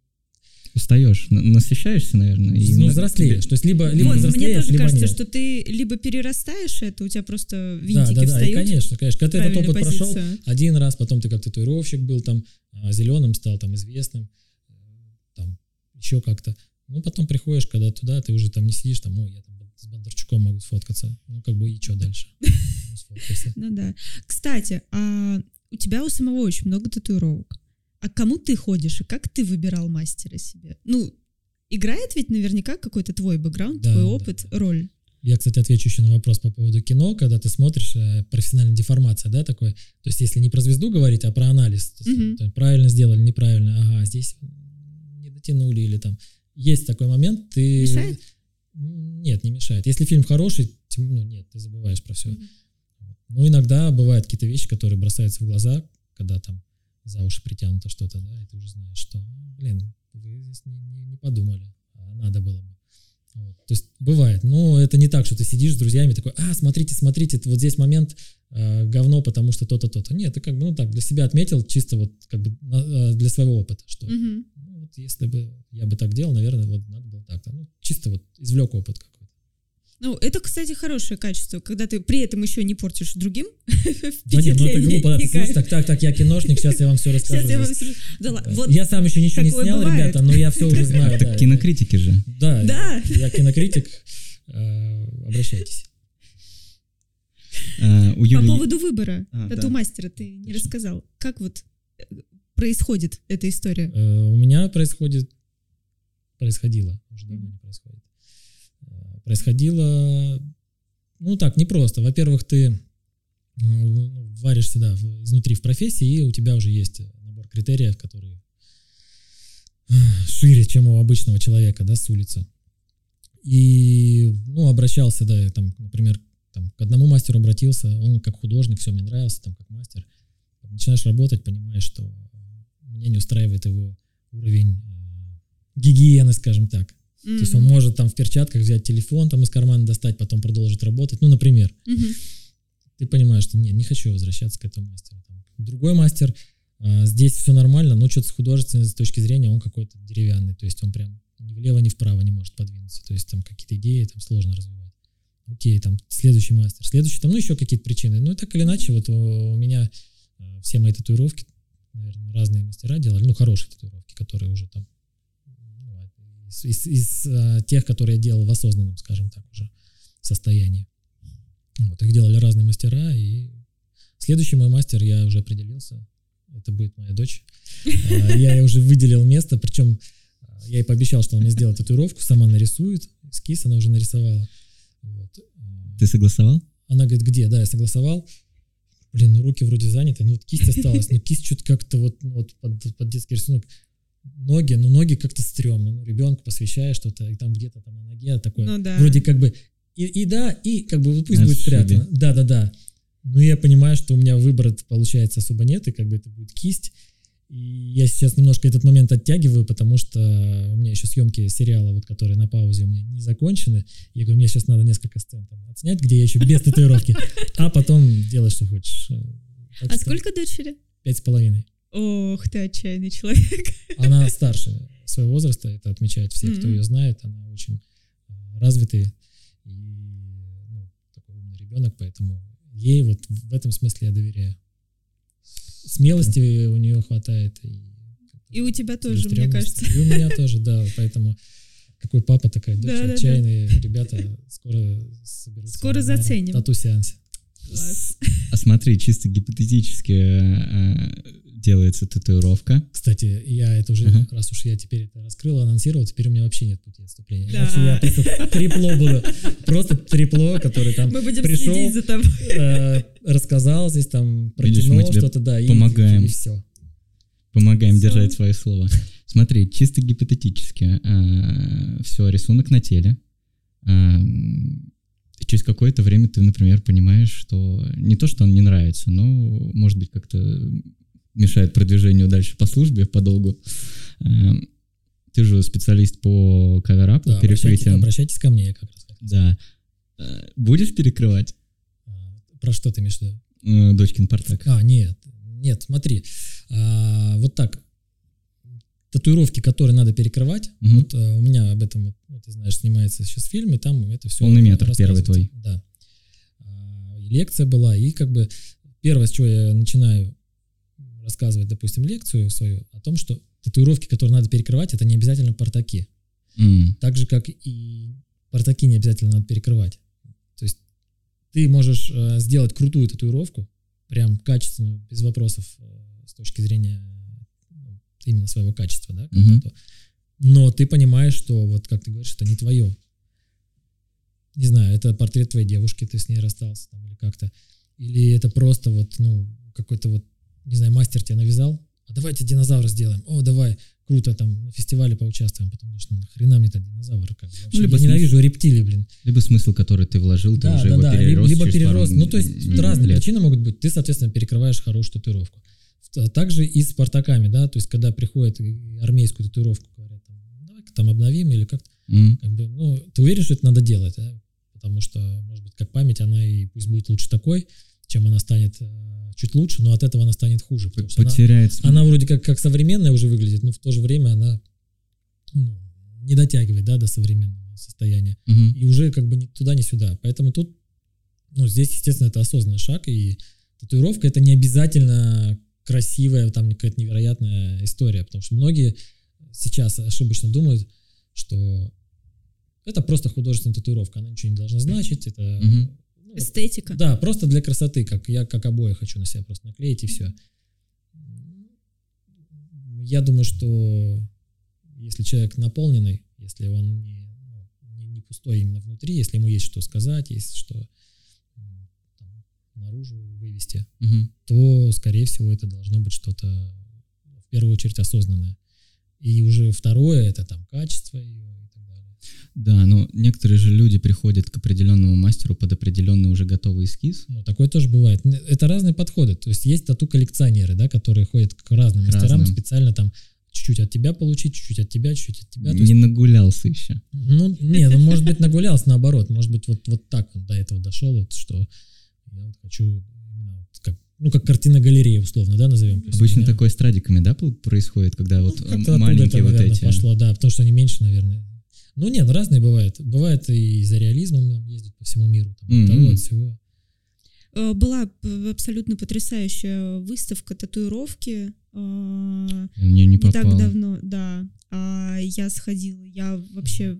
Устаешь, на- насыщаешься, наверное. и ну взрослеешь. тебе- То есть либо, либо Вот, мне взрослеешь, тоже либо кажется, нет. что ты либо перерастаешь это, у тебя просто да, винтики да, да, и встают. конечно, конечно. Когда ты этот опыт прошел позиция. один раз, потом ты как татуировщик был там, зеленым стал там известным, там еще как-то. Ну, потом приходишь, когда туда, ты уже там не сидишь, там, ой, я там с Бондарчуком могу сфоткаться. Ну, как бы и что дальше? Ну, сфоткайся. Ну да. Кстати, а у тебя у самого очень много татуировок. А к кому ты ходишь и как ты выбирал мастера себе? Ну, играет ведь наверняка какой-то твой бэкграунд, Да, твой опыт, да. роль. Я, кстати, отвечу еще на вопрос по поводу кино, когда ты смотришь, э, профессиональная деформация, да, такой. То есть, если не про звезду говорить, а про анализ. То есть, есть, правильно сделали, неправильно, ага, здесь не дотянули или там. Есть такой момент, ты... Мешает? Нет, не мешает. Если фильм хороший, ну нет, ты забываешь про все. Мгм. Ну, иногда бывают какие-то вещи, которые бросаются в глаза, когда там за уши притянуто что-то, да, и ты уже знаешь, что, блин, вы здесь не, не- не подумали, а надо было бы. Вот. То есть бывает, но это не так, что ты сидишь с друзьями такой, а, смотрите, смотрите, вот здесь момент э, говно, потому что то-то, то-то. Нет, ты как бы, ну так, для себя отметил, чисто вот как бы на- э, для своего опыта, что Мгм. ну, вот если бы я бы так делал, наверное, вот надо было так-то. Ну, чисто вот извлек опыт какой-то. Ну, это, кстати, хорошее качество, когда ты при этом еще не портишь другим Да нет, ну это глупо, так, так, так, я киношник, сейчас я вам все расскажу. Сейчас я вам. Да вот Я сам еще ничего не снял, бывает. ребята, но я все уже знаю. Это да. кинокритики же. Да, Да. я- я кинокритик. э, Обращайтесь. У По поводу выбора А, тату-мастера ты не рассказал. Как вот э, происходит эта история? Э, У меня происходит, происходило, уже давно не происходит. Э, Происходило, ну так, непросто. Во-первых, ты ну, варишься, да, изнутри в профессии, и у тебя уже есть набор критериев, которые э, шире, чем у обычного человека, да, с улицы. И, ну, обращался, да, там, например, там, к одному мастеру обратился, он как художник, все, мне нравился, там, как мастер. Начинаешь работать, понимаешь, что меня не устраивает его уровень э, гигиены, скажем так. То есть он может там в перчатках взять телефон там из кармана достать, потом продолжить работать, ну, например. Мгм. ты понимаешь, что нет, не хочу возвращаться к этому мастеру. Другой мастер, а, здесь все нормально, но что-то с художественной точки зрения он какой-то деревянный, то есть он прям ни влево, ни вправо не может подвинуться, то есть там какие-то идеи там сложно развивать. Окей, там следующий мастер, следующий там, ну еще какие-то причины. Ну и так или иначе, вот у, у меня а, все мои татуировки, наверное, разные мастера делали, ну хорошие татуировки, которые уже там из, из, из а, тех, которые я делал в осознанном, скажем так, уже состоянии. Вот, их делали разные мастера, и следующий мой мастер, я уже определился, это будет моя дочь. А, я ей уже выделил место, причем а, я ей пообещал, что она мне сделает татуировку, сама нарисует, эскиз она уже нарисовала. Вот. Ты согласовал? Она говорит, где? Да, я согласовал. Блин, ну руки вроде заняты, ну вот кисть осталась, но кисть что-то как-то вот, ну, вот под, под детский рисунок. Ноги, ну ноги как-то стрёмно, ну ребенку посвящаешь что-то, и там где-то там на ноге такое. Ну да. Вроде как бы и, и да, и как бы вот пусть На будет спрятано. Да, да, да. Но я понимаю, что у меня выбора получается особо нет, и как бы это будет кисть. И я сейчас немножко этот момент оттягиваю, потому что у меня еще съемки сериала, вот, которые на паузе у меня не закончены. Я говорю, мне сейчас надо несколько сцен там отснять, где я еще без татуировки, а потом делай, что хочешь. А сколько дочери? Пять с половиной. Ох, ты отчаянный человек. Она старше своего возраста, это отмечают все, кто Мгм. ее знает. Она очень а, развитый и ну, такой умный ребенок, поэтому ей вот в этом смысле я доверяю. Смелости у нее хватает. И, И у тебя тоже, мне кажется. И у меня тоже, да. Поэтому какой папа, такая дочь, Да-да-да. отчаянные ребята скоро соберутся Скоро заценим. тату-сеансе. Класс. А смотри, чисто гипотетически э, делается татуировка. Кстати, я это уже, Ага. раз уж я теперь это раскрыл, анонсировал, теперь у меня вообще нет пути отступления. Да. Иначе я просто трепло буду. Просто трепло, который там Мы будем пришел, следить за тобой. э, рассказал здесь там про Видишь, кино, мы тебе что-то, да, и- помогаем. И, все. Помогаем Всё. держать свои слова. Смотри, чисто гипотетически. все, рисунок на теле. И через какое-то время ты, например, понимаешь, что не то, что он не нравится, но, может быть, как-то мешает продвижению дальше по службе, по долгу. А, Ты же специалист по каверапу, Да, обращайтесь, перекрытиям. обращайтесь ко мне, я как раз. Да. А, Будешь перекрывать А, Про что ты имеешь в виду? э, дочкин портак? А, нет, нет, смотри, а, вот так, татуировки, которые надо перекрывать, Мгм. вот а, у меня об этом, вот, ты знаешь, снимается сейчас фильм, и там это все Полный метр, первый твой. Да. А, лекция была, и как бы первое, с чего я начинаю рассказывать, допустим, лекцию свою, о том, что татуировки, которые надо перекрывать, это не обязательно портаки. М, Так же, как и портаки не обязательно надо перекрывать. То есть ты можешь э, сделать крутую татуировку, прям качественную, без вопросов э, с точки зрения ну, именно своего качества, да, тату. но ты понимаешь, что вот как ты говоришь, это не твое. Не знаю, это портрет твоей девушки, ты с ней расстался там или как-то, или это просто вот, ну, какой-то вот, не знаю, мастер тебя навязал, а давайте динозавра сделаем, о, давай, круто, там, на фестивале поучаствуем, потому что ну, нахрена мне этот динозавр, как Ну, либо я ненавижу рептилии, блин. Либо смысл, который ты вложил, ты Да, уже да, его да, перерос. либо перерос, пару ну, то есть м, разные лет. причины могут быть, ты, соответственно, перекрываешь хорошую татуировку. Т- Также и с спартаками, да, то есть когда приходят и армейскую татуировку, говорят, там, давай-ка там обновим или как-то, М, как бы, ну, ты уверен, что это надо делать, да? Потому что, может быть, как память, она и пусть будет лучше такой, чем она станет э, чуть лучше, но от этого она станет хуже. Что она, она вроде как, как современная уже выглядит, но в то же время она ну, не дотягивает, да, до современного состояния. Мгм. И уже как бы ни туда, ни сюда. Поэтому тут, ну, здесь, естественно, это осознанный шаг, и татуировка это не обязательно красивая, там какая-то невероятная история, потому что многие сейчас ошибочно думают, что это просто художественная татуировка, она ничего не должна значить, это Мгм. Эстетика. да, просто для красоты, как я как обои хочу на себя просто наклеить и все. Я думаю, что если человек наполненный, если он не, ну, не, не пустой именно внутри, если ему есть что сказать, есть что там, наружу вывести, Мгм. то, скорее всего, это должно быть что-то в первую очередь осознанное. И уже второе это там качество ее. Да, но некоторые же люди приходят к определенному мастеру под определенный уже готовый эскиз. Ну, такое тоже бывает. Это разные подходы. То есть есть тату-коллекционеры, да, которые ходят к разным К мастерам разным. специально там чуть-чуть от тебя получить, чуть-чуть от тебя, чуть-чуть от тебя. То не есть, нагулялся еще. ну, не, ну, может быть, нагулялся наоборот. Может быть, вот, вот так вот до этого дошел, вот, что Я вот хочу как, ну, как картина галереи, условно, да, назовем. То есть Обычно меня- такое с традиками, да, происходит, когда ну, вот оттуда маленькие это, вот наверное, эти... пошло, да, потому что они меньше, наверное. Ну, нет, ну, разные бывают. Бывает и за реализмом нам ездят по всему миру, там, от того, от всего. Э, Была абсолютно потрясающая выставка татуировки. э, Я неё не Не так давно, да. А, я сходила, я вообще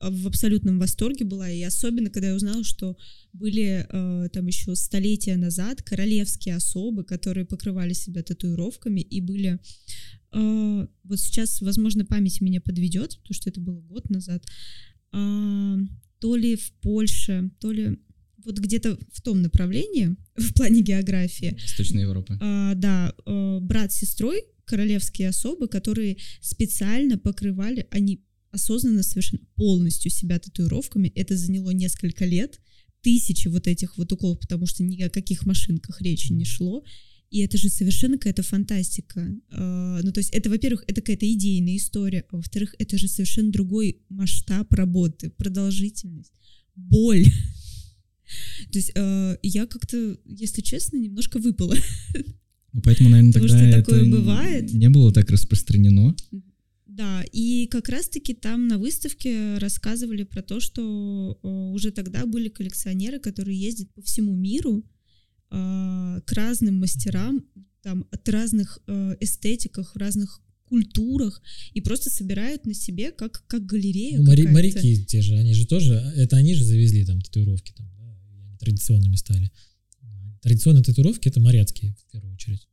в абсолютном восторге была, и особенно, когда я узнала, что были э, там еще столетия назад королевские особы, которые покрывали себя татуировками, и были... э, вот сейчас, возможно, память меня подведет, потому что это было год назад, а, то ли в Польше, то ли вот где-то в том направлении, в плане географии, Восточная Европа. а, да, э, брат с сестрой, королевские особы, которые специально покрывали, они осознанно совершенно полностью себя татуировками. Это заняло несколько лет, тысячи вот этих вот уколов, потому что ни о каких машинках речи не шло. И это же совершенно какая-то фантастика. А, Ну, то есть это, во-первых, это какая-то идейная история, а во-вторых, это же совершенно другой масштаб работы, продолжительность, боль. То есть э, я как-то, если честно, немножко выпала. Ну, поэтому, наверное, Потому тогда что это такое бывает. не было так распространено. Да, и как раз-таки там на выставке рассказывали про то, что э, уже тогда были коллекционеры, которые ездят по всему миру э, к разным мастерам, там от разных э, эстетиках, разных культурах и просто собирают на себе как как галерея. Ну, какая-то. моряки те же, они же тоже, это они же завезли там татуировки, там, да, и они традиционными стали. Традиционные татуировки это моряцкие, в первую очередь.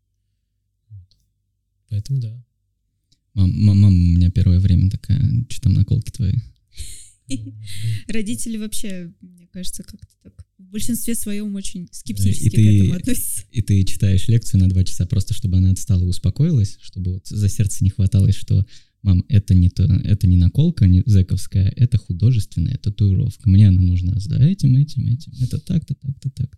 Вот. Поэтому да. Мам, мам- мама у меня первое время такая, что там наколки твои? Родители вообще, мне кажется, как-то так в большинстве своем очень скептически и к ты- этому относятся. И ты читаешь лекцию на два часа просто, чтобы она отстала и успокоилась, чтобы вот за сердце не хваталось, что мам, это не, то, это не наколка не зэковская, это художественная татуировка. Мне она нужна за этим, этим, этим. Это так-то, так-то, так-то.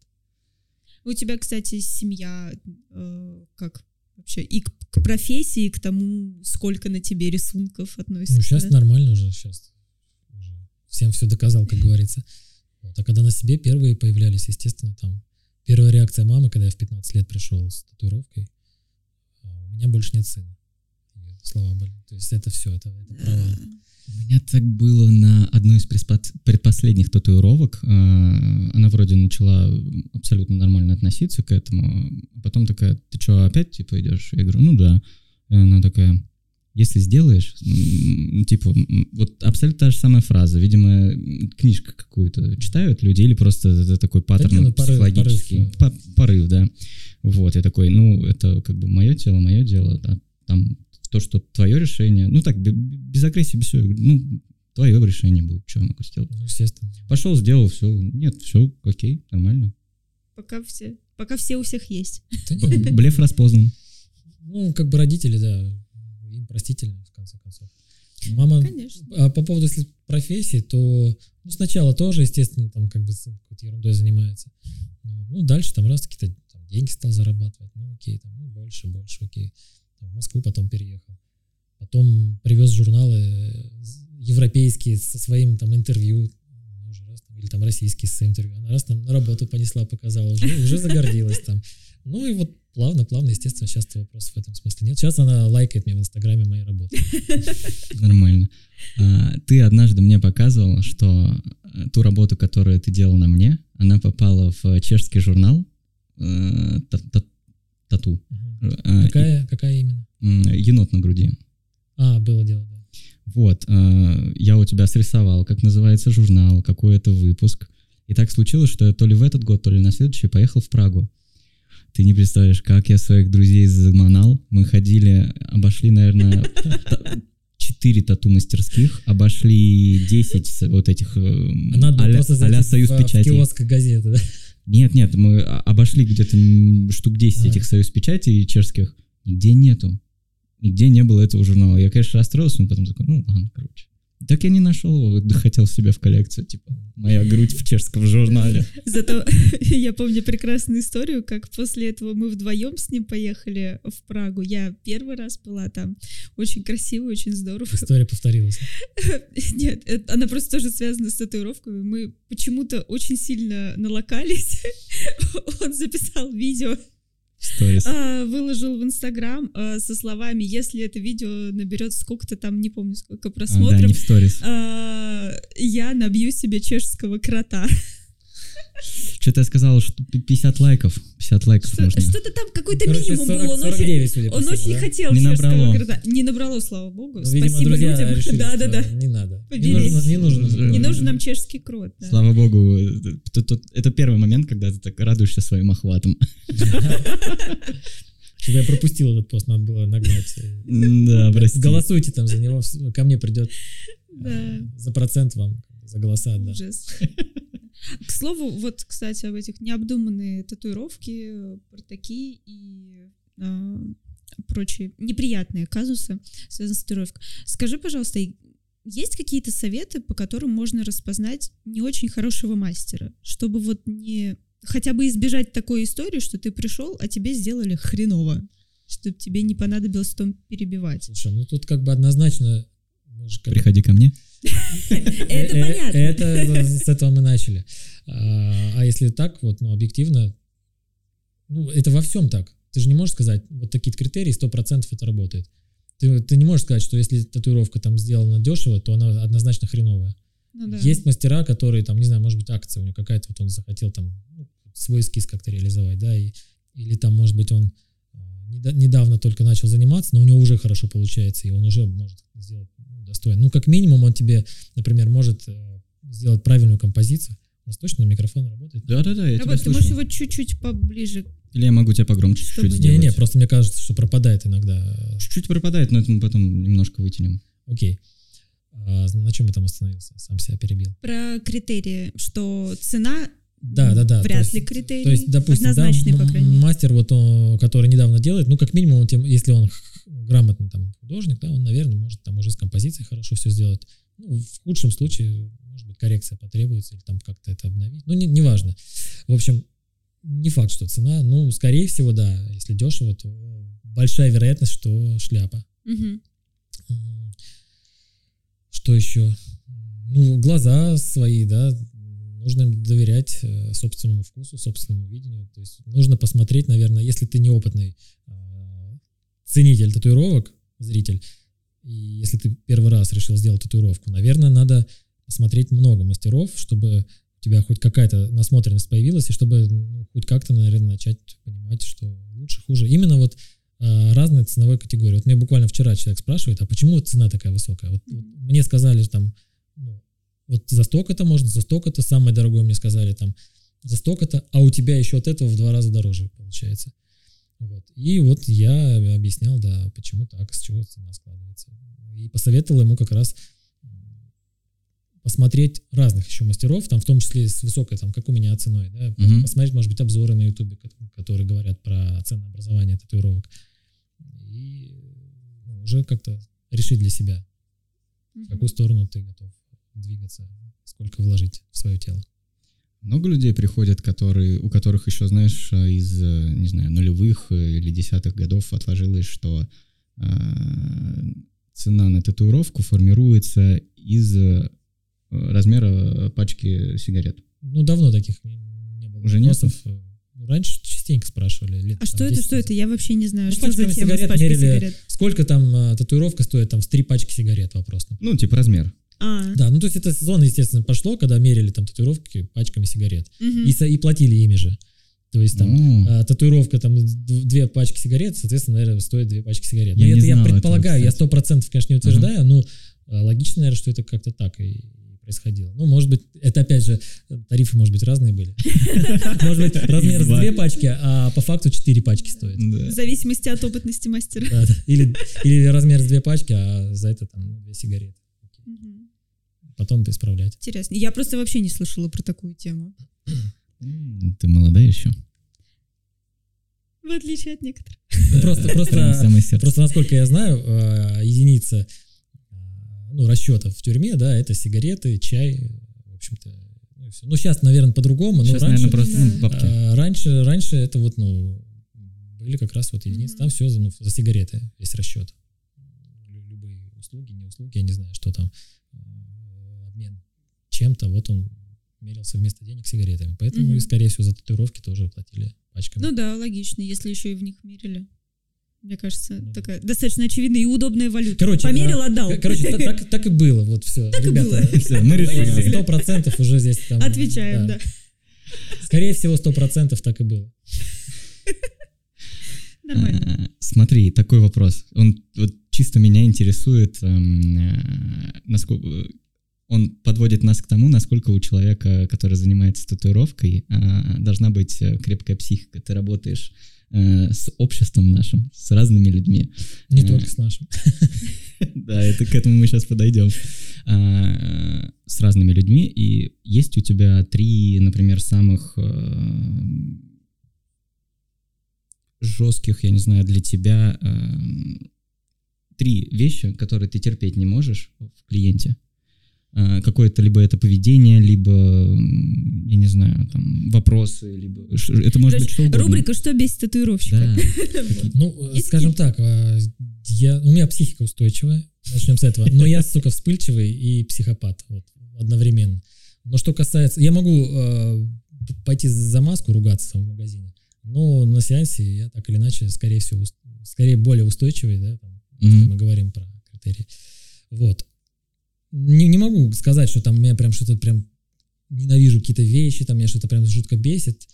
У тебя, кстати, семья э, как вообще и к, к профессии, и к тому, сколько на тебе рисунков относится. Ну, сейчас нормально уже, сейчас уже всем все доказал, как говорится. Вот. А когда на себе первые появлялись, естественно, там первая реакция мамы, когда я в 15 лет пришел с татуировкой, а, у меня больше нет сына. Слова были. То есть это все, это, это провал. У меня так было на одной из предпоследних татуировок. Э, Она вроде начала абсолютно нормально относиться к этому. А потом такая, ты что, опять типа идешь? Я говорю, ну да. И она такая, если сделаешь, м, типа, вот абсолютно та же самая фраза. Видимо, книжка какую-то читают люди или просто это такой паттерн не, ну, порыв- психологический. порыв, По- порыв, да. Вот, я такой, ну, это как бы мое тело, мое дело, а там то, что твое решение, ну так, бе- без агрессии, без всего, ну, твое решение будет, что я могу сделать. Ну, естественно. Пошел, сделал, все, нет, все, окей, нормально. Пока все, пока все у всех есть. Да Блеф распознан. Ну, как бы родители, да, простительно, в конце концов. Мама, Конечно. а по поводу если профессии, то ну, сначала тоже, естественно, там как бы какой-то ерундой занимается. Ну, ну, дальше там раз какие-то там, деньги стал зарабатывать, ну окей, там, ну, больше, больше, окей. Там, в Москву потом переехал. Потом привез журналы европейские со своим там интервью, или там российские с интервью. Она раз там на работу понесла, показала, уже, уже загордилась там. Ну и вот плавно, плавно, естественно, сейчас вопросов в этом смысле нет. Сейчас она лайкает мне в Инстаграме мои работы. Нормально. А, Ты однажды мне показывал, что э, ту работу, которую ты делал на мне, она попала в чешский журнал э, та- та- Тату. Э, Какая, какая именно? Енот на груди. А, было дело, да. Вот, я у тебя срисовал, как называется журнал, какой это выпуск. И так случилось, что я то ли в этот год, то ли на следующий поехал в Прагу. Ты не представляешь, как я своих друзей заманал. Мы ходили, обошли, наверное, четыре тату-мастерских, обошли 10 с- вот этих э, А надо а-ля просто в, союз в печати. киоск газеты, да? Нет, нет, мы а- обошли где-то штук 10 А. этих союз печатей чешских. Нигде нету. Нигде не было этого журнала. Я, конечно, расстроился, но потом такой, ну ладно, короче. Так я не нашел его, хотел себе в коллекцию, типа, моя грудь в чешском журнале. Зато я помню прекрасную историю, как после этого мы вдвоем с ним поехали в Прагу. Я первый раз была там. Очень красиво, очень здорово. История повторилась. Нет, это- она просто тоже связана с татуировками. Мы почему-то очень сильно налокались. Он записал видео, А, выложил в Инстаграм а, со словами, если это видео наберет сколько-то там, не помню, сколько А, да, просмотров, я набью себе чешского крота. Что-то я сказал, что 50 лайков. 50 лайков Что- можно. Что-то там какой-то минимум 40 был. Он очень, 49, судя по он всему, очень да? хотел Не набрало. крота. Не набрало, слава богу. Ну, видимо, Спасибо друзья людям. решили, да, да, да. Не надо. Не Поделись. нужно, не нужно. Не нужен нам чешский крот. да. Слава богу, э, тут- это первый момент, когда ты так радуешься своим охватом. Что-то я пропустил этот пост, надо было нагнать. Да, прости. Голосуйте там за него, ко мне придет э, за процент вам, за голоса. Ужас. К слову, вот, кстати, об этих необдуманные татуировки, такие и а, прочие неприятные казусы, связанные с татуировкой. Скажи, пожалуйста, есть какие-то советы, по которым можно распознать не очень хорошего мастера, чтобы вот не хотя бы избежать такой истории, что ты пришел, а тебе сделали хреново, чтобы тебе не понадобилось потом перебивать. Слушай, ну тут как бы однозначно... мы же как- Приходи ко мне. Это Э, э, понятно. Это с этого мы начали. А а если так, вот, ну, объективно, ну, это во всем так. Ты же не можешь сказать, вот такие критерии, 100% это работает. Ты, ты не можешь сказать, что если татуировка там сделана дешево, то она однозначно хреновая. Ну да. Есть мастера, которые там, не знаю, может быть, акция у него какая-то, вот он захотел там ну, свой эскиз как-то реализовать, да, и, или там, может быть, он э, неда- недавно только начал заниматься, но у него уже хорошо получается, и он уже может сделать достойно. Ну, как минимум, он тебе, например, может э, сделать правильную композицию. У нас точно микрофон работает? Да-да-да, я тебя Работа, ты можешь слышу. его чуть-чуть поближе. Или я могу тебя погромче Чтобы чуть-чуть не- Не-не, сделать. просто мне кажется, что пропадает иногда. Чуть-чуть пропадает, но это мы потом немножко вытянем. Окей. А, на чем я там остановился? Сам себя перебил. Про критерии, что цена Да, да, да. вряд ли есть- критерий. То есть, допустим, да, однозначный, по м- крайней мере. мастер, вот он, который недавно делает, ну, как минимум, тем- если он грамотный там художник, да, он, наверное, может там уже с композицией хорошо все сделать. Ну, в худшем случае, может быть, коррекция потребуется или там как-то это обновить. Ну, не- неважно. В общем, не факт, что цена. Ну, скорее всего, да, если дешево, то большая вероятность, что шляпа. М, Что еще? Ну, глаза свои, да, нужно им доверять э, собственному вкусу, собственному видению. То есть нужно посмотреть, наверное, если ты неопытный э, ценитель татуировок, зритель, и если ты первый раз решил сделать татуировку, наверное, надо посмотреть много мастеров, чтобы у тебя хоть какая-то насмотренность появилась, и чтобы ну, хоть как-то, наверное, начать понимать, что лучше, хуже. Именно вот э, разной ценовой категории. Вот мне буквально вчера человек спрашивает, а почему цена такая высокая? Вот мне сказали там, ну, вот за столько-то можно, за столько-то, самое дорогое мне сказали там, за столько-то, а у тебя еще от этого в два раза дороже получается. Вот. И вот я объяснял, да, почему так, с чего цена складывается. И посоветовал ему как раз посмотреть разных еще мастеров, там в том числе с высокой, там, как у меня ценой, да, Мгм. посмотреть, может быть, обзоры на ютубе, ко- которые говорят про ценообразование татуировок. И ну, уже как-то решить для себя, в какую сторону ты готов двигаться, сколько вложить в свое тело. Много людей приходят, которые, у которых еще, знаешь, из, э, не знаю, нулевых э, или десятых годов отложилось, что э, цена на татуировку формируется из э, размера пачки сигарет. Ну, давно таких не, не было. Уже. Ну, Раньше частенько спрашивали. Лет, А там, что это, 10 что это? Я вообще не знаю, Ну, что за тема с сигарет пачкой мерили. сигарет. Сколько там а, татуировка стоит? Там с три пачки сигарет вопрос. например. Ну, типа размер. А, Да, ну то есть это сезон, естественно, пошло, когда мерили там татуировки пачками сигарет. мгм. И, со- и платили ими же. То есть там а, татуировка там две пачки сигарет, соответственно, наверное, стоит две пачки сигарет. Я Но это я знал этого, предполагаю, я сто процентов, конечно, не утверждаю, но а, логично, наверное, что это как-то так и происходило. Ну, может быть, это опять же, тарифы, может быть, разные были. Может быть, размер две пачки, а по факту четыре пачки стоит. В зависимости от опытности мастера. Или, размер с две пачки, а за это там две сигареты. Потом исправлять. Интересно. Я просто вообще не слышала про такую тему. Ты молодая еще. В отличие от некоторых. Ну, Просто, просто, просто насколько я знаю, э, единица э, ну, расчетов в тюрьме, да, это сигареты, чай, в общем-то, ну, всё. Ну, сейчас, наверное, по-другому, но Сейчас, раньше, наверное, просто ну, Да. бабки. а, раньше, раньше это вот, ну, были как раз вот единицы, Мгм. там все ну, за сигареты есть расчет. Лю- Любые услуги, не услуги, я не знаю, что там, чем-то, вот он мерился вместо денег сигаретами. Поэтому Мгм. и, скорее всего, за татуировки тоже платили пачками. Ну да, логично, если еще и в них мерили. Мне кажется, Ну да. такая достаточно очевидная и удобная валюта. Короче, Померил, а, отдал. Кор- Короче, та- так, так и было, вот все. Так и Ребята, было. Всё, мы решили. Сто процентов уже здесь там. Отвечаем, да. Скорее всего, сто процентов так и было. Нормально. А, Смотри, такой вопрос. Он вот чисто меня интересует, эм, э, насколько он подводит нас к тому, насколько у человека, который занимается татуировкой, а, должна быть э, крепкая психика. Ты работаешь э, с обществом нашим, с разными людьми. Не Э, только с нашим. Да, это к этому мы сейчас подойдем. А, С разными людьми. И есть у тебя три, например, самых жестких, я не знаю, для тебя три вещи, которые ты терпеть не можешь в клиенте. Э, Какое-то либо это поведение, либо, я не знаю, там, вопросы, либо... Это может быть что угодно. Рубрика «Что бесит татуировщика?» Да. Ну, Есть скажем так, а, я, у меня психика устойчивая, начнем с этого. Но я, сука, вспыльчивый и психопат вот, одновременно. Но что касается... Я могу э, пойти за маску ругаться в магазине, но на сеансе я так или иначе, скорее всего, скорее более устойчивый, да, там, если Мгм. мы говорим про критерии. Вот. Не, не могу сказать, что там меня прям что-то прям ненавижу какие-то вещи, там меня что-то прям жутко бесит.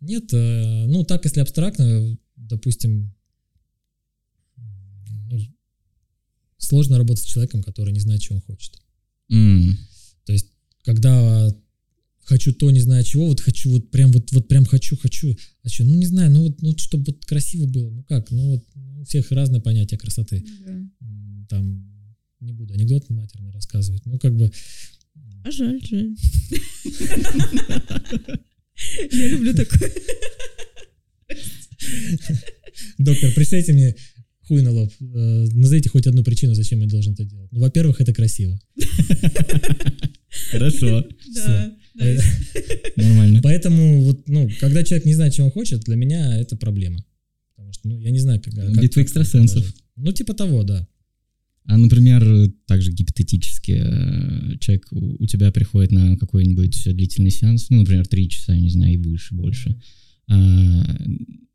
Нет, э, ну так, если абстрактно, допустим, ну, сложно работать с человеком, который не знает, чего он хочет. М. То есть, когда хочу то, не знаю чего, вот хочу, вот прям, вот, вот прям хочу, хочу, а что, ну не знаю, ну вот, ну, вот чтобы вот красиво было, ну как, ну вот ну, у всех разное понятие красоты. М, Там не буду анекдот матерный рассказывать, ну как бы А жаль, жаль. Я люблю такое. Доктор, пришлите мне хуй на лоб. Э, Назовите хоть одну причину, зачем я должен это делать. Ну, во-первых, это красиво. Хорошо, Да. да. Э, нормально. Поэтому, вот, ну, когда человек не знает, чего он хочет, для меня это проблема. Потому что, ну, я не знаю, как... Битва экстрасенсов. Ну, типа того, да. А, например, также гипотетически э, человек у, у тебя приходит на какой-нибудь длительный сеанс, ну, например, три часа, не знаю, и выше, больше. А,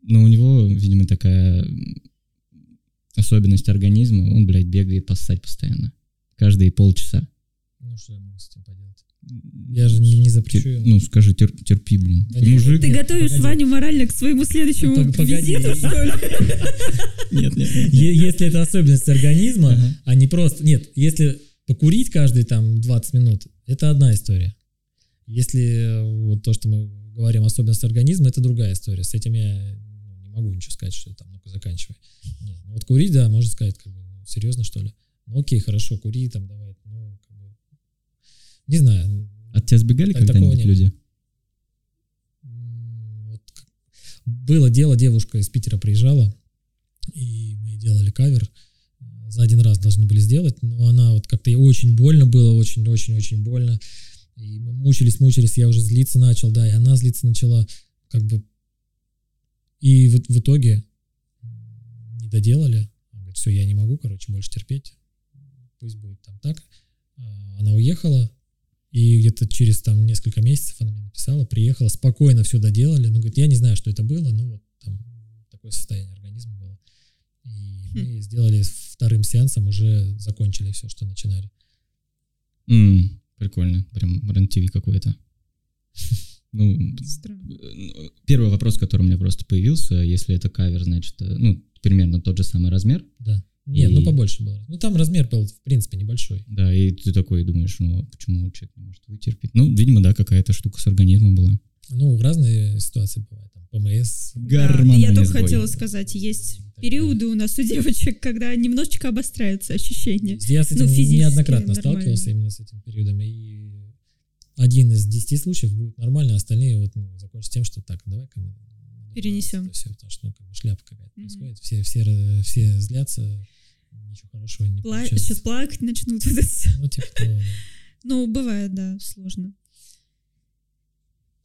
но у него, видимо, такая особенность организма, он, блядь, бегает поссать постоянно. Каждые полчаса. Ну, что я могу с этим поделать? Я же не, не запрещу Тер- ему. ну, скажи, тер- терпи, блин. Да Ты нет, мужик? Ты Нет, готовишь погоди. Ваню морально к своему следующему Пог- погоди. визиту, что ли? Нет, нет, Если это особенность организма, а не просто... Нет, если покурить каждые там 20 минут, это одна история. Если э, вот то, что мы говорим, особенность организма, это другая история. С этим я ну, не могу ничего сказать, что там, ну-ка, заканчивай. Нет, ну вот курить, да, можно сказать, как бы, ну, серьезно, что ли? Ну окей, хорошо, кури, там, давай, ну, не знаю. От тебя сбегали такого когда-нибудь люди? Вот было дело, девушка из Питера приезжала, и мы делали кавер. За один раз должны были сделать, но она вот как-то ей очень больно было, очень-очень-очень больно. И мы мучились, мучились, я уже злиться начал, да, и она злиться начала, как бы. И в, в итоге не доделали. Она говорит, все, я не могу, короче, больше терпеть. Пусть будет там так. А, Она уехала, и где-то через там несколько месяцев она мне написала, приехала, спокойно все доделали. Ну, говорит, я не знаю, что это было, ну вот там такое состояние организма было. И мы сделали вторым сеансом, уже закончили все, что начинали. М, Прикольно, прям рен какой-то. Ну, Странно. э, первый вопрос, который у меня просто появился, если это кавер, значит, э, ну, примерно тот же самый размер, Да. Нет, ну И- побольше было. Ну там размер был, в принципе, небольшой. да, и ты такой думаешь, ну, а почему человек не может вытерпеть? Ну, видимо, да, какая-то штука с организмом была. Ну, разные ситуации бывают. Там ПМС. Да, Гормональный я только сбой. хотела сказать, есть периоды у нас у девочек, когда немножечко обостряются ощущения. Я с Ну, этим физически неоднократно нормально. сталкивался именно с этим периодом. И один из десяти случаев будет нормально, а остальные вот, ну, закончатся тем, что так, давай-ка мы Перенесем. это всё, потому что ну, как бы шляпа какая-то Мгм. происходит. Все, все, ра- все злятся, ничего хорошего не Пла- получается. Сейчас плакать начнут. Ну, типа того, да. Ну, бывает, да, сложно.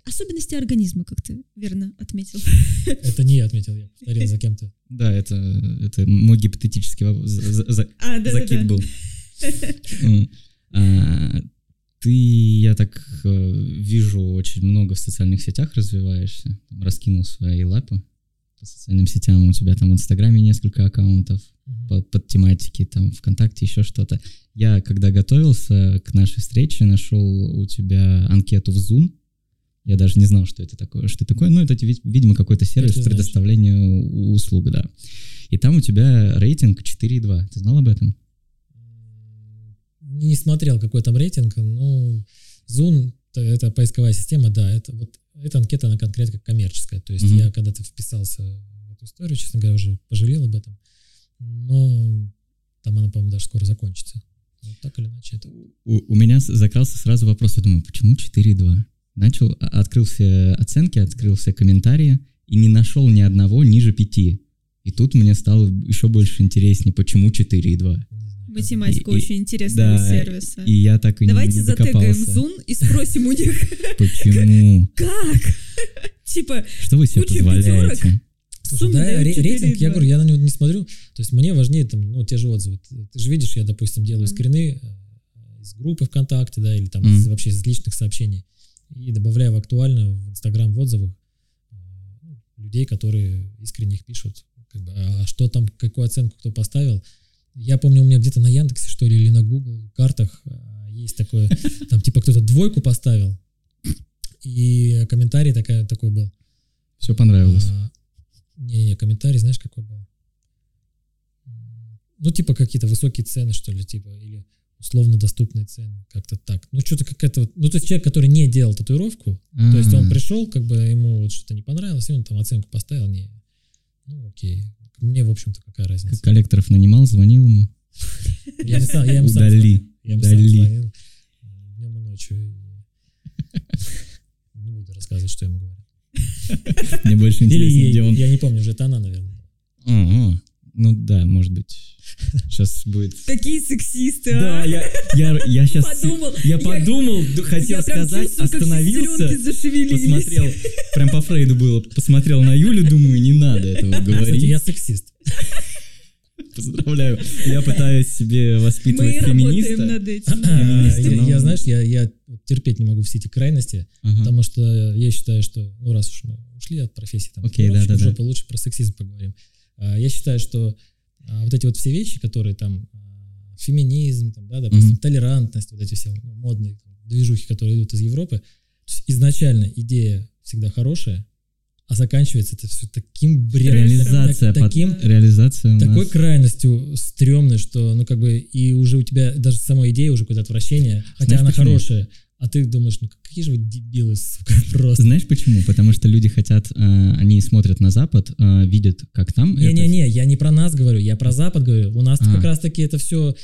Особенности организма, как ты верно отметил. Это не я отметил, я повторил за кем-то. Да, это, это мой гипотетический вопрос. За- за- А, да, закид был. М. А, Ты, я так э, вижу, очень много в социальных сетях развиваешься. Раскинул свои лапы по социальным сетям. У тебя там в Инстаграме несколько аккаунтов Мгм. под, под тематики, там ВКонтакте, еще что-то. Я, когда готовился к нашей встрече, нашел у тебя анкету в Zoom. Я даже не знал, что это такое. Что такое? Ну, это, ви- видимо, какой-то сервис предоставления услуг, да. И там у тебя рейтинг 4,2. Ты знал об этом? Не смотрел, какой там рейтинг, но Zoom — это поисковая система, да, это вот эта анкета, она конкретно коммерческая. То есть Мгм. я когда-то вписался в эту историю, честно говоря, уже пожалел об этом. Но там она, по-моему, даже скоро закончится. Вот так или иначе это... У, у меня закрался сразу вопрос. Я думаю, почему 4,2? Начал, а- открыл все оценки, открыл все комментарии и не нашел ни одного ниже 5. И тут мне стало еще больше интереснее, почему 4,2. Не знаю, как- Математика И- очень интересного да, сервиса. И я так и не- Давайте не затегаем докопался. Zoom и спросим у них, Почему? как? Типа, Что вы себе позволяете? Слушай, да, ре- рейтинг, я 4,2. говорю, я на него не смотрю. То есть мне важнее там, ну, те же отзывы. Ты, же видишь, я, допустим, делаю скрины э, из группы ВКонтакте, да, или там из- вообще из личных сообщений. И добавляю в актуально в Инстаграм в отзывах э, людей, которые искренне их пишут. Как бы, а что там, какую оценку кто поставил. Я помню, у меня где-то на Яндексе, что ли, или на Google картах э, есть такое, там типа кто-то двойку поставил, и комментарий такая, такой был. Все понравилось. А, Не-не, комментарий, знаешь, какой был? Ну, типа какие-то высокие цены, что ли, типа, или условно доступные цены, как-то так. Ну, что-то какая-то вот, ну, то есть человек, который не делал татуировку, то есть он пришел, как бы ему вот что-то не понравилось, и он там оценку поставил, не, ну, окей. Мне, в общем-то, какая разница. Коллекторов нанимал, звонил ему. Я, не сам- я ему сам Удали. Я ему сам звонил днем и ночью. Не буду рассказывать, что я ему говорил. Мне больше интересно, где он... я не помню, уже это она, наверное. Ну да, может быть. Сейчас будет... какие сексисты, Да, а? я, я, я сейчас... Подумал. Я подумал, хотел Я сказать, остановился, посмотрел, прям по Фрейду было, посмотрел на Юлю, думаю, не надо этого Кстати, говорить. я сексист. Поздравляю. Я пытаюсь себе Мы воспитывать работаем феминиста. над этим. Феминисты, Я, но- я, знаешь, я, я терпеть не могу все эти крайности, Ага. потому что я считаю, что, ну, раз уж мы ушли от профессии, там, Окей, да-да-да. в жопу, лучше про сексизм поговорим. А, Я считаю, что а, вот эти вот все вещи, которые там, а, феминизм, там, да, допустим, Мгм. толерантность, вот эти все модные движухи, которые идут из Европы, то есть изначально идея всегда хорошая, а заканчивается это все таким бредом, Реализация, так- под- таким реализация такой нас. крайностью стрёмной, что, ну, как бы, и уже у тебя даже самой идея уже какое-то отвращение, хотя Знаешь, она почему? хорошая, а ты думаешь, ну, какие же вы дебилы, сука, просто. Знаешь почему? Потому что люди хотят, э, они смотрят на Запад, э, видят, как там. это- Не-не-не, я не про нас говорю, я про Запад говорю. У нас А. как раз-таки это все,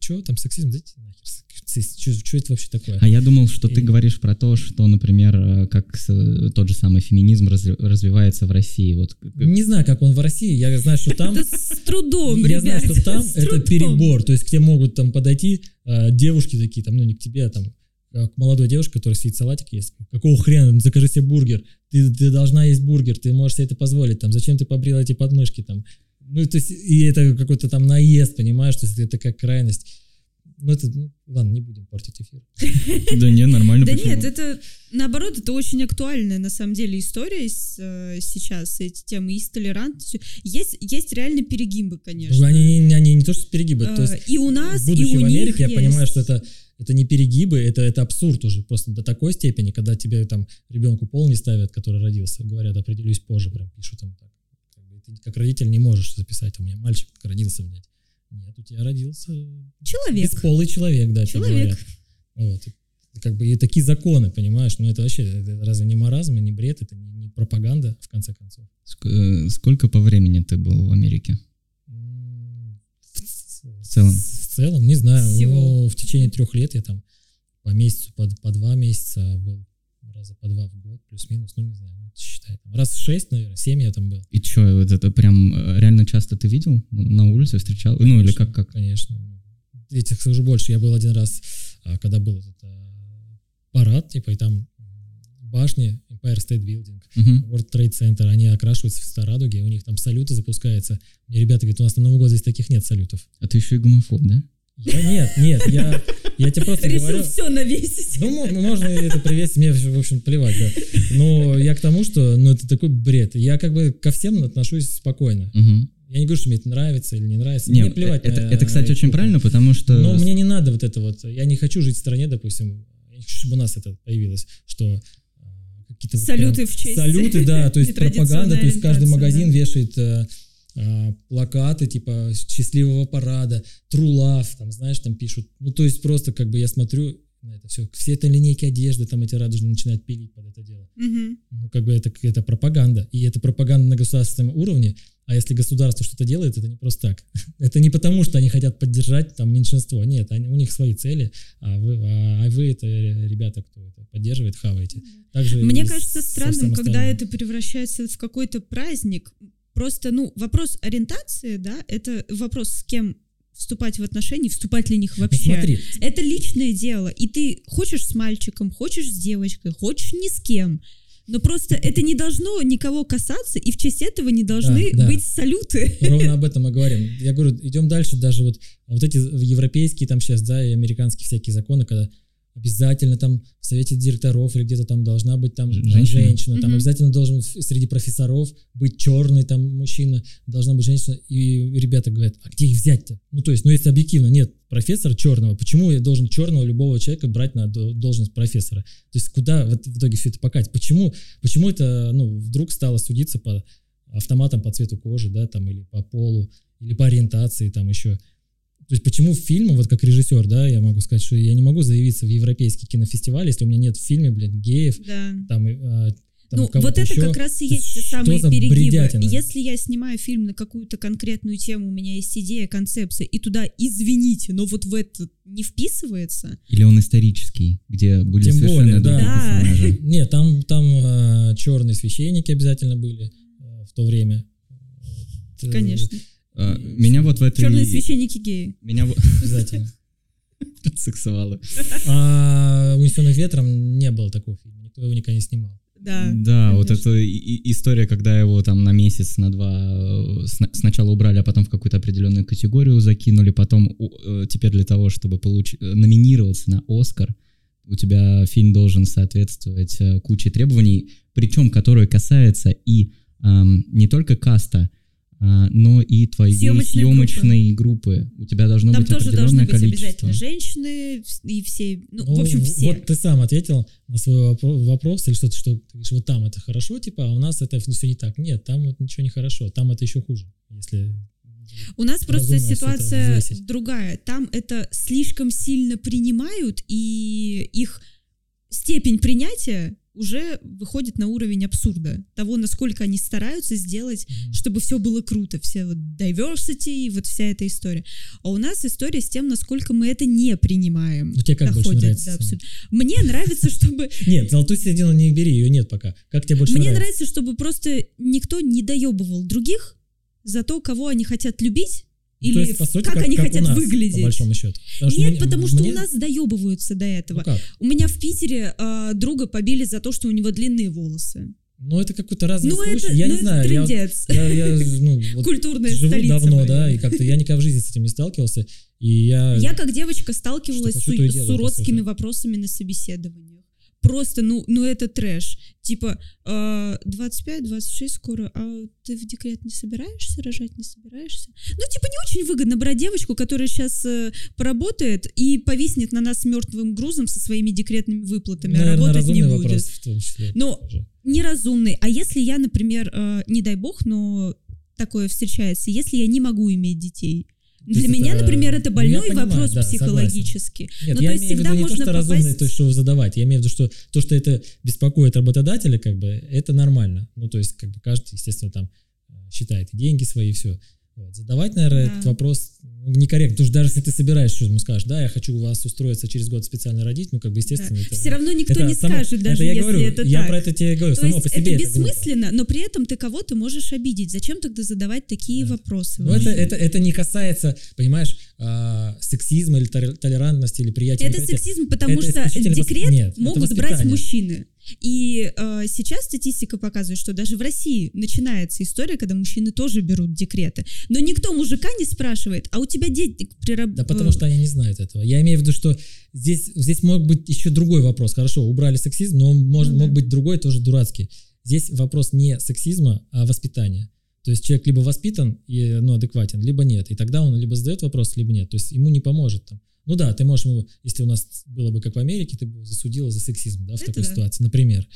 что там сексизм, дайте нахер, что это вообще такое? А я думал, что ты И- говоришь про то, что, например, э, как с- тот же самый феминизм разви- развивается в России. Вот э, Не знаю, как он в России, я знаю, что там... Это с трудом, Я знаю, что там это трудом. перебор. То есть к тебе могут там подойти э, девушки такие, там, ну не к тебе, а там э, к молодой девушке, которая сидит салатик ест. Какого хрена? Закажи себе бургер. Ты, ты должна есть бургер, ты можешь себе это позволить. Там, зачем ты побрила эти подмышки там? Ну, то есть, и это какой-то там наезд, понимаешь? То есть это такая крайность. Ну, это, ну, ладно, не будем портить эфир. Да не, нормально. Да нет, это наоборот, это очень актуальная на самом деле история с, э, сейчас, эти темы и с толерантностью. Есть, есть реально перегибы, конечно. Ну, они, не- они не то, что перегибы. есть, и у нас, и у в них Америке, я понимаю, что это, это не перегибы, это, это абсурд уже просто до такой степени, когда тебе там ребенку пол не ставят, который родился, говорят, определюсь позже, прям пишут ему так. Ты как родитель не можешь записать, у меня мальчик родился, блядь. Нет, у тебя родился Человек. бесполый человек, да, Человек. Вот. И как бы и такие законы, понимаешь, ну это вообще, это разве не маразм, и не бред, это не, не пропаганда, в конце концов. Ск- э, Сколько по времени ты был в Америке? В целом? В целом, не знаю. Всего. Ну, в течение трех лет я там по месяцу, по, по два месяца был. Раза по два в год, плюс-минус, ну не знаю, ну, считай, там, раз шесть, наверное, семь я там был. И что, вот это прям э, реально часто ты видел на улице, встречал? Ну или как, как? Конечно. Я тебе скажу больше, я был один раз, а, когда был этот а, парад, типа, и там башни Empire State Building, Мгм. World Trade Center, они окрашиваются в старадуге, у них там салюты запускаются. Мне ребята говорят, у нас на Новый год здесь таких нет салютов. А ты еще и гомофоб, да? Я нет, нет, я, я тебе просто Решил говорю... все навесить. Ну, мо- можно это привести, мне, в общем, плевать, да. Но я к тому, что, ну, это такой бред. Я как бы ко всем отношусь спокойно. Мгм. Я не говорю, что мне это нравится или не нравится. Не, мне плевать это, на это, кстати, очень эпоху. правильно, потому что... Но мне не надо вот это вот. Я не хочу жить в стране, допустим, я не хочу, чтобы у нас это появилось, что а, какие-то вот Салюты прям в честь Салюты, да, то есть пропаганда, то есть каждый магазин ориентации, вешает а, плакаты типа счастливого парада, трулав, там, знаешь, там пишут. Ну, то есть просто как бы я смотрю на это все. Все это линейки одежды, там эти радужные начинают пилить под это дело. Мгм. Ну, как бы это, это пропаганда. И это пропаганда на государственном уровне. А если государство что-то делает, это не просто так. Это не потому, что они хотят поддержать там меньшинство. Нет, они, у них свои цели, а вы, а, а вы это ребята, кто это поддерживает, хаваете. Также Мне кажется странным, когда это превращается в какой-то праздник. Просто, ну, вопрос ориентации, да, это вопрос, с кем вступать в отношения, вступать ли в них Ну, вообще. смотри, Это личное дело. И ты хочешь с мальчиком, хочешь с девочкой, хочешь ни с кем. Но просто это не должно никого касаться, и в честь этого не должны Да, да. быть салюты. ровно об этом мы говорим. Я говорю, идем дальше, даже вот вот эти европейские там сейчас, да, и американские всякие законы, когда обязательно там в совете директоров или где-то там должна быть там женщина. женщина, там Мгм. обязательно должен среди профессоров быть черный там мужчина, должна быть женщина, и ребята говорят, а где их взять-то? Ну, то есть, ну, если объективно, нет профессора черного, почему я должен черного любого человека брать на до- должность профессора? То есть, куда вот в итоге все это покатить? Почему, почему это, ну, вдруг стало судиться по автоматам по цвету кожи, да, там, или по полу, или по ориентации, там еще. То есть почему в фильме, вот как режиссер, да, я могу сказать, что я не могу заявиться в европейский кинофестиваль, если у меня нет в фильме, блин, геев, Да. там, и, а, там ну, вот это еще. как раз и То есть те самые перегибы. бредятина? Если я снимаю фильм на какую-то конкретную тему, у меня есть идея, концепция, и туда, извините, но вот в это не вписывается, Или он исторический, где были Тем совершенно более, да. другие Да. персонажи. Нет, там, там черные священники обязательно были а, в то время. Э, конечно. А, Меня вот в этой... Черные священники геи. Меня вот... Обязательно. Сексуалы. А «Унесенных ветром» не было такого фильма, никто его никогда не снимал. Да. Да, вот эта история, когда его там на месяц, на два э, сна- сначала убрали, а потом в какую-то определенную категорию закинули, потом э, теперь для того, чтобы получить номинироваться на Оскар, у тебя фильм должен соответствовать э, куче требований, причем которые касаются и ам, не только каста, а, но и твоей Съемочной съемочной группы. У тебя должно Там быть тоже должны быть количество. обязательно женщины и все, ну, Ну, в общем, все. Вот ты сам ответил на свой вопро- вопрос или что-то, что ты говоришь, вот там это хорошо, типа, а у нас это все не так. Нет, там вот ничего не хорошо, там это еще хуже, если У нас просто ситуация другая. Там это слишком сильно принимают, и их степень принятия уже выходит на уровень абсурда. Того, насколько они стараются сделать, чтобы все было круто. Все вот diversity и вот вся эта история. А у нас история с тем, насколько мы это не принимаем. Ну, тебе как больше нравится, абсурда. Мне нравится, чтобы Нет, золотую середину не бери, ее нет пока. Как тебе больше Мне нравится? нравится, чтобы просто никто не доебывал других за то, кого они хотят любить или есть, по сути, как, они у хотят нас, выглядеть. По большому счету. Потому что Нет, мне- потому что мне- у нас доебываются до этого. Ну как? У меня в Питере а, друга побили за то, что у него длинные волосы. Ну, это какой-то разный ну случай. это, я ну, не это знаю. я трындец. Я, я, ну, вот Культурная живу столица. давно, блин. да, и как-то я никогда в жизни с этим не сталкивался. И я... Я как девочка сталкивалась с, с делаю, по уродскими вопросами на собеседованиях. Просто, ну, ну это трэш. Типа, э, 25-26 скоро, а ты в декрет не собираешься, рожать не собираешься? Ну, типа, не очень выгодно брать девочку, которая сейчас поработает и повиснет на нас мертвым грузом со своими декретными выплатами, а Наверное, работать не будет. вопрос в том числе. Ну, тоже. неразумный. А если я, например, э, не дай бог, но такое встречается, если я не могу иметь детей, для меня, это- например, это больной понимаю, вопрос да, согласен. психологически. Нет, ну, я то есть имею в всегда виду не то, можно что разумный, попасть- то, что задавать. Я имею в виду, что то, что это беспокоит работодателя, как бы, это нормально. Ну, то есть, как бы, каждый, естественно, там э, считает деньги свои, и все. Вот. Задавать, наверное, Да. этот вопрос, ну, ну, некорректно. Потому что даже если ты собираешься, ему скажешь, да, я хочу у вас устроиться через год специально родить, ну, как бы, естественно, это... Все равно никто это не само- скажет, даже это я если говорю, это я так. про это тебе говорю, То само по себе это это бессмысленно, но при этом ты кого-то можешь обидеть. Зачем тогда задавать такие Да. вопросы? Вообще? это, это, это не касается, понимаешь, а, сексизма или толер- толерантности или приятия. Это сексизм, потому Это что декрет нет, это могут брать мужчины. И э, сейчас статистика показывает, что даже в России начинается история, когда мужчины тоже берут декреты. Но никто мужика не спрашивает, а у тебя дети при раб- Да потому что они не знают этого. Я имею в виду, что здесь, здесь мог быть еще другой вопрос. Хорошо, убрали сексизм, но он мож- Ну да. мог быть другой, тоже дурацкий. Здесь вопрос не сексизма, а воспитания. То есть человек либо воспитан и ну, адекватен, либо нет. И тогда он либо задает вопрос, либо нет. То есть ему не поможет там. Ну да, ты можешь если у нас было бы как в Америке, ты бы засудила за сексизм, да, в Это такой да. ситуации, например.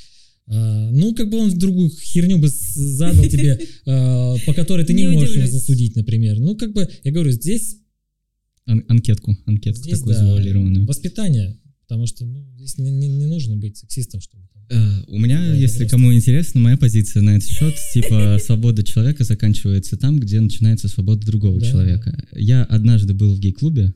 А, ну, как бы он в другую херню бы задал тебе, а, по которой ты не можешь его засудить, например. Ну, как бы, я говорю, здесь Ан- анкетку, анкетку такую завуалированную. Воспитание, потому что ну, здесь не, не- не нужно быть сексистом, чтобы. Э, У меня, Да, если просто- кому интересно, моя позиция на этот счет, типа, свобода человека заканчивается там, где начинается свобода другого Да, человека. Я однажды был в гей-клубе,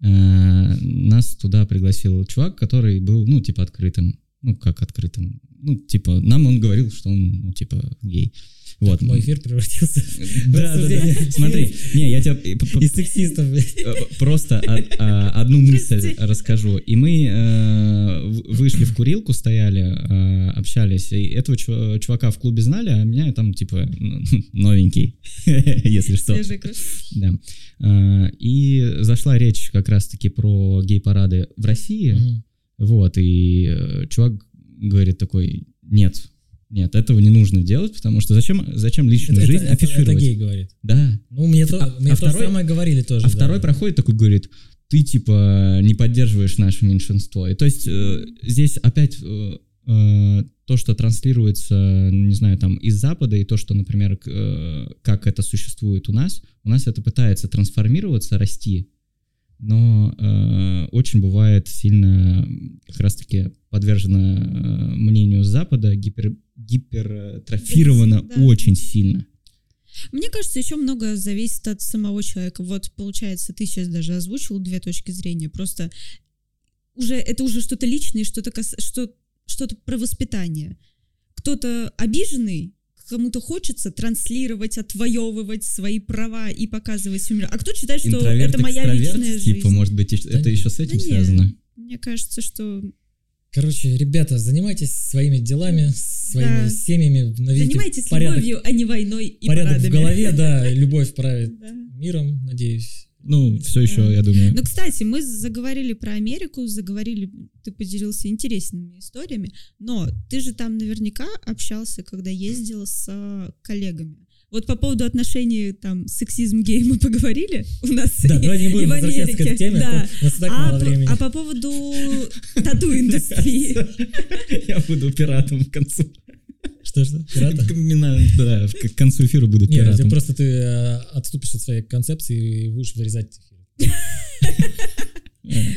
нас туда пригласил чувак, который был, ну, типа, открытым. Ну, как открытым? Ну, типа, нам он говорил, что он, ну, типа, гей. Вот. Мой эфир превратился Да, да, да. Смотри, не, я тебе п- п- из сексистов. Э, Просто одну мысль расскажу. И мы э, вышли в курилку, стояли, э, общались. И этого чу- чувака в клубе знали, а меня там типа новенький, если что. Кровь. Да. Э, И зашла речь как раз-таки про гей-парады в России. Вот, и э, чувак говорит такой, нет, нет, этого не нужно делать, потому что зачем, зачем личную Это- жизнь это- это афишировать? гей говорит. Да, Ну, мне то А- мне а то второй- самое говорили тоже. А да. второй проходит такой, говорит, ты типа не поддерживаешь наше меньшинство. И то есть э, здесь опять э, э, то, что транслируется, не знаю, там из Запада, и то, что, например, э, как это существует у нас, у нас это пытается трансформироваться, расти, но э, очень бывает сильно как раз-таки подвержено э, мнению Запада, гипер, гипертрофировано Да. очень сильно. Мне кажется, еще много зависит от самого человека. Вот, получается, ты сейчас даже озвучил две точки зрения. Просто уже это уже что-то личное, что-то кас- что, что-то про воспитание. Кто-то обиженный, кому-то хочется транслировать, отвоевывать свои права и показывать всему миру. А кто считает, что Интроверт, это моя личная жизнь? типа, может быть, это еще с этим Да нет. связано? Мне кажется, что Короче, ребята, занимайтесь своими делами, своими Да. семьями, наведите занимайтесь порядок, любовью, а не войной и порядок в парадами. голове, да, любовь правит Да. миром, надеюсь. Ну, все еще, Да. я думаю. Ну, кстати, мы заговорили про Америку, заговорили, ты поделился интересными историями, но ты же там наверняка общался, когда ездил с э, коллегами. Вот по поводу отношений, там, сексизм, гей мы поговорили у нас Да, и- давай не и будем в возвращаться к этой Америке. теме, Да. а то у нас и так А, мало по- времени. а по поводу тату-индустрии. Я буду пиратом к концу. Что-что? Пирата? Да, к к концу эфира буду Нет, это пиратом. просто ты э, отступишь от своей концепции и будешь вырезать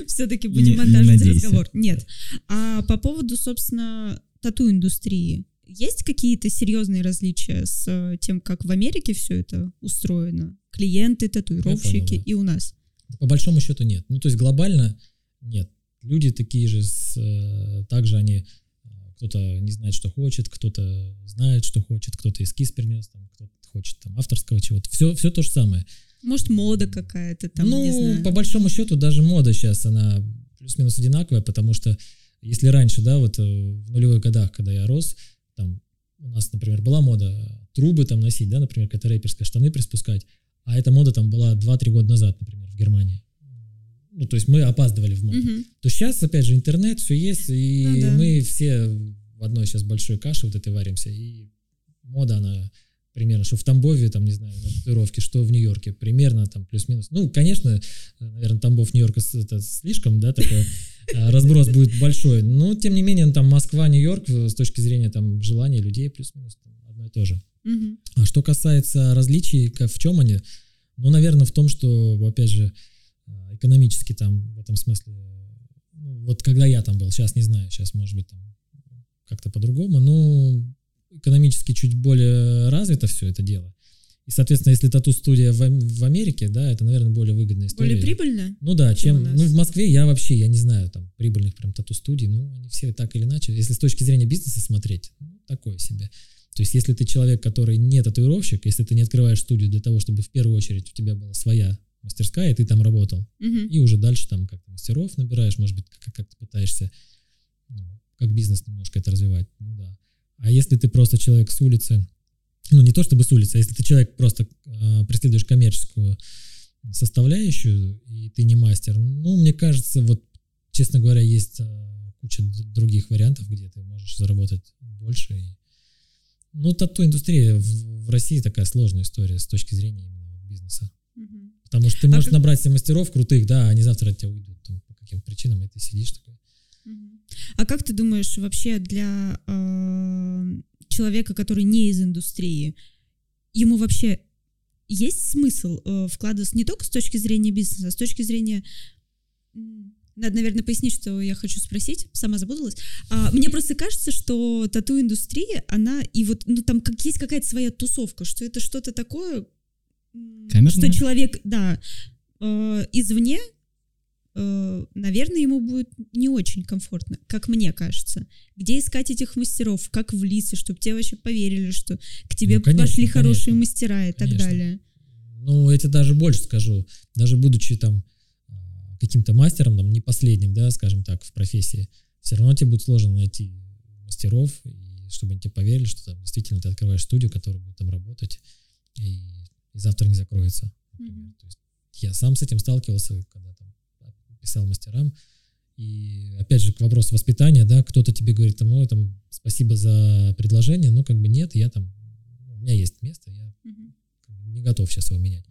Все-таки будем монтажить разговор. Нет. А по поводу, собственно, тату-индустрии. Есть какие-то серьезные различия с э, тем, как в Америке все это устроено? Клиенты, татуировщики понял, да. и у нас. По большому счету нет. Ну, то есть глобально нет. Люди такие же, с, э, также они, э, кто-то не знает, что хочет, кто-то знает, что хочет, кто-то эскиз принес, там, кто-то хочет там авторского чего-то. Все, все то же самое. Может, мода какая-то там, ну, не знаю. по большому счету, даже мода сейчас, она плюс-минус одинаковая, потому что если раньше, да, вот в нулевых годах, когда я рос, там у нас, например, была мода трубы там носить, да, например, какая-то рэперская, штаны приспускать, а эта мода там была 2-3 года назад, например, в Германии. Ну, то есть мы опаздывали в моду. Мгм. То сейчас, опять же, интернет, все есть, и Ну да. мы все в одной сейчас большой каше вот этой варимся, и мода, она примерно, что в Тамбове, там, не знаю, на татуировке, что в Нью-Йорке, примерно там плюс-минус. Ну, конечно, наверное, Тамбов, Нью-Йорк это слишком, да, такой а, разброс будет большой, но, тем не менее, там Москва, Нью-Йорк э, с точки зрения там желания людей плюс-минус одно и то же. А что касается различий, как, в чем они? Ну, наверное, в том, что, опять же, а, экономически там в этом смысле, ну, вот когда я там был, сейчас не знаю, сейчас может быть там как-то по-другому, но экономически чуть более развито все это дело. И, соответственно, если тату-студия в, в Америке, да, это, наверное, более выгодная история. Более прибыльно? Ну да, чем ну в Москве я вообще, я не знаю, там прибыльных прям тату-студий, ну они все так или иначе, если с точки зрения бизнеса смотреть, ну, такое себе. То есть если ты человек, который не татуировщик, если ты не открываешь студию для того, чтобы в первую очередь у тебя была своя мастерская, и ты там работал, Мгм. и уже дальше там как-то мастеров набираешь, может быть, как- как-то пытаешься ну, как бизнес немножко это развивать, ну да. А если ты просто человек с улицы, ну не то чтобы с улицы, а если ты человек просто а, преследуешь коммерческую составляющую, и ты не мастер, ну, мне кажется, вот, честно говоря, есть а, куча других вариантов, где ты можешь заработать больше. И... Ну, тату-индустрия в, в России такая сложная история с точки зрения именно бизнеса. Мгм. Потому что ты А можешь как- набрать себе мастеров крутых, да, а они завтра от тебя уйдут там, по каким-то причинам, и ты сидишь такой. А как ты думаешь, вообще для э, человека, который не из индустрии, ему вообще есть смысл э, вкладываться не только с точки зрения бизнеса, а с точки зрения... Надо, наверное, пояснить, что я хочу спросить, сама запуталась. А, мне просто кажется, что тату-индустрия, она и вот, ну там как есть какая-то своя тусовка, что это что-то такое, м, Камерное? что человек, да, э, извне наверное, ему будет не очень комфортно, как мне кажется. Где искать этих мастеров, как влиться, чтобы тебе вообще поверили, что к тебе Ну, конечно, пошли хорошие конечно. мастера и так Конечно. далее. Ну, я тебе даже больше скажу. Даже будучи там а, каким-то мастером, там, не последним, да, скажем так, в профессии, все равно тебе будет сложно найти мастеров, и чтобы они тебе поверили, что там действительно ты открываешь студию, которая будет там работать, и, и завтра не закроется. Мгм. То есть я сам с этим сталкивался, когда там писал мастерам. И опять же, к вопросу воспитания, да, кто-то тебе говорит, там, ой, там, спасибо за предложение, ну, как бы нет, я там, у меня есть место, я бы не готов сейчас его менять.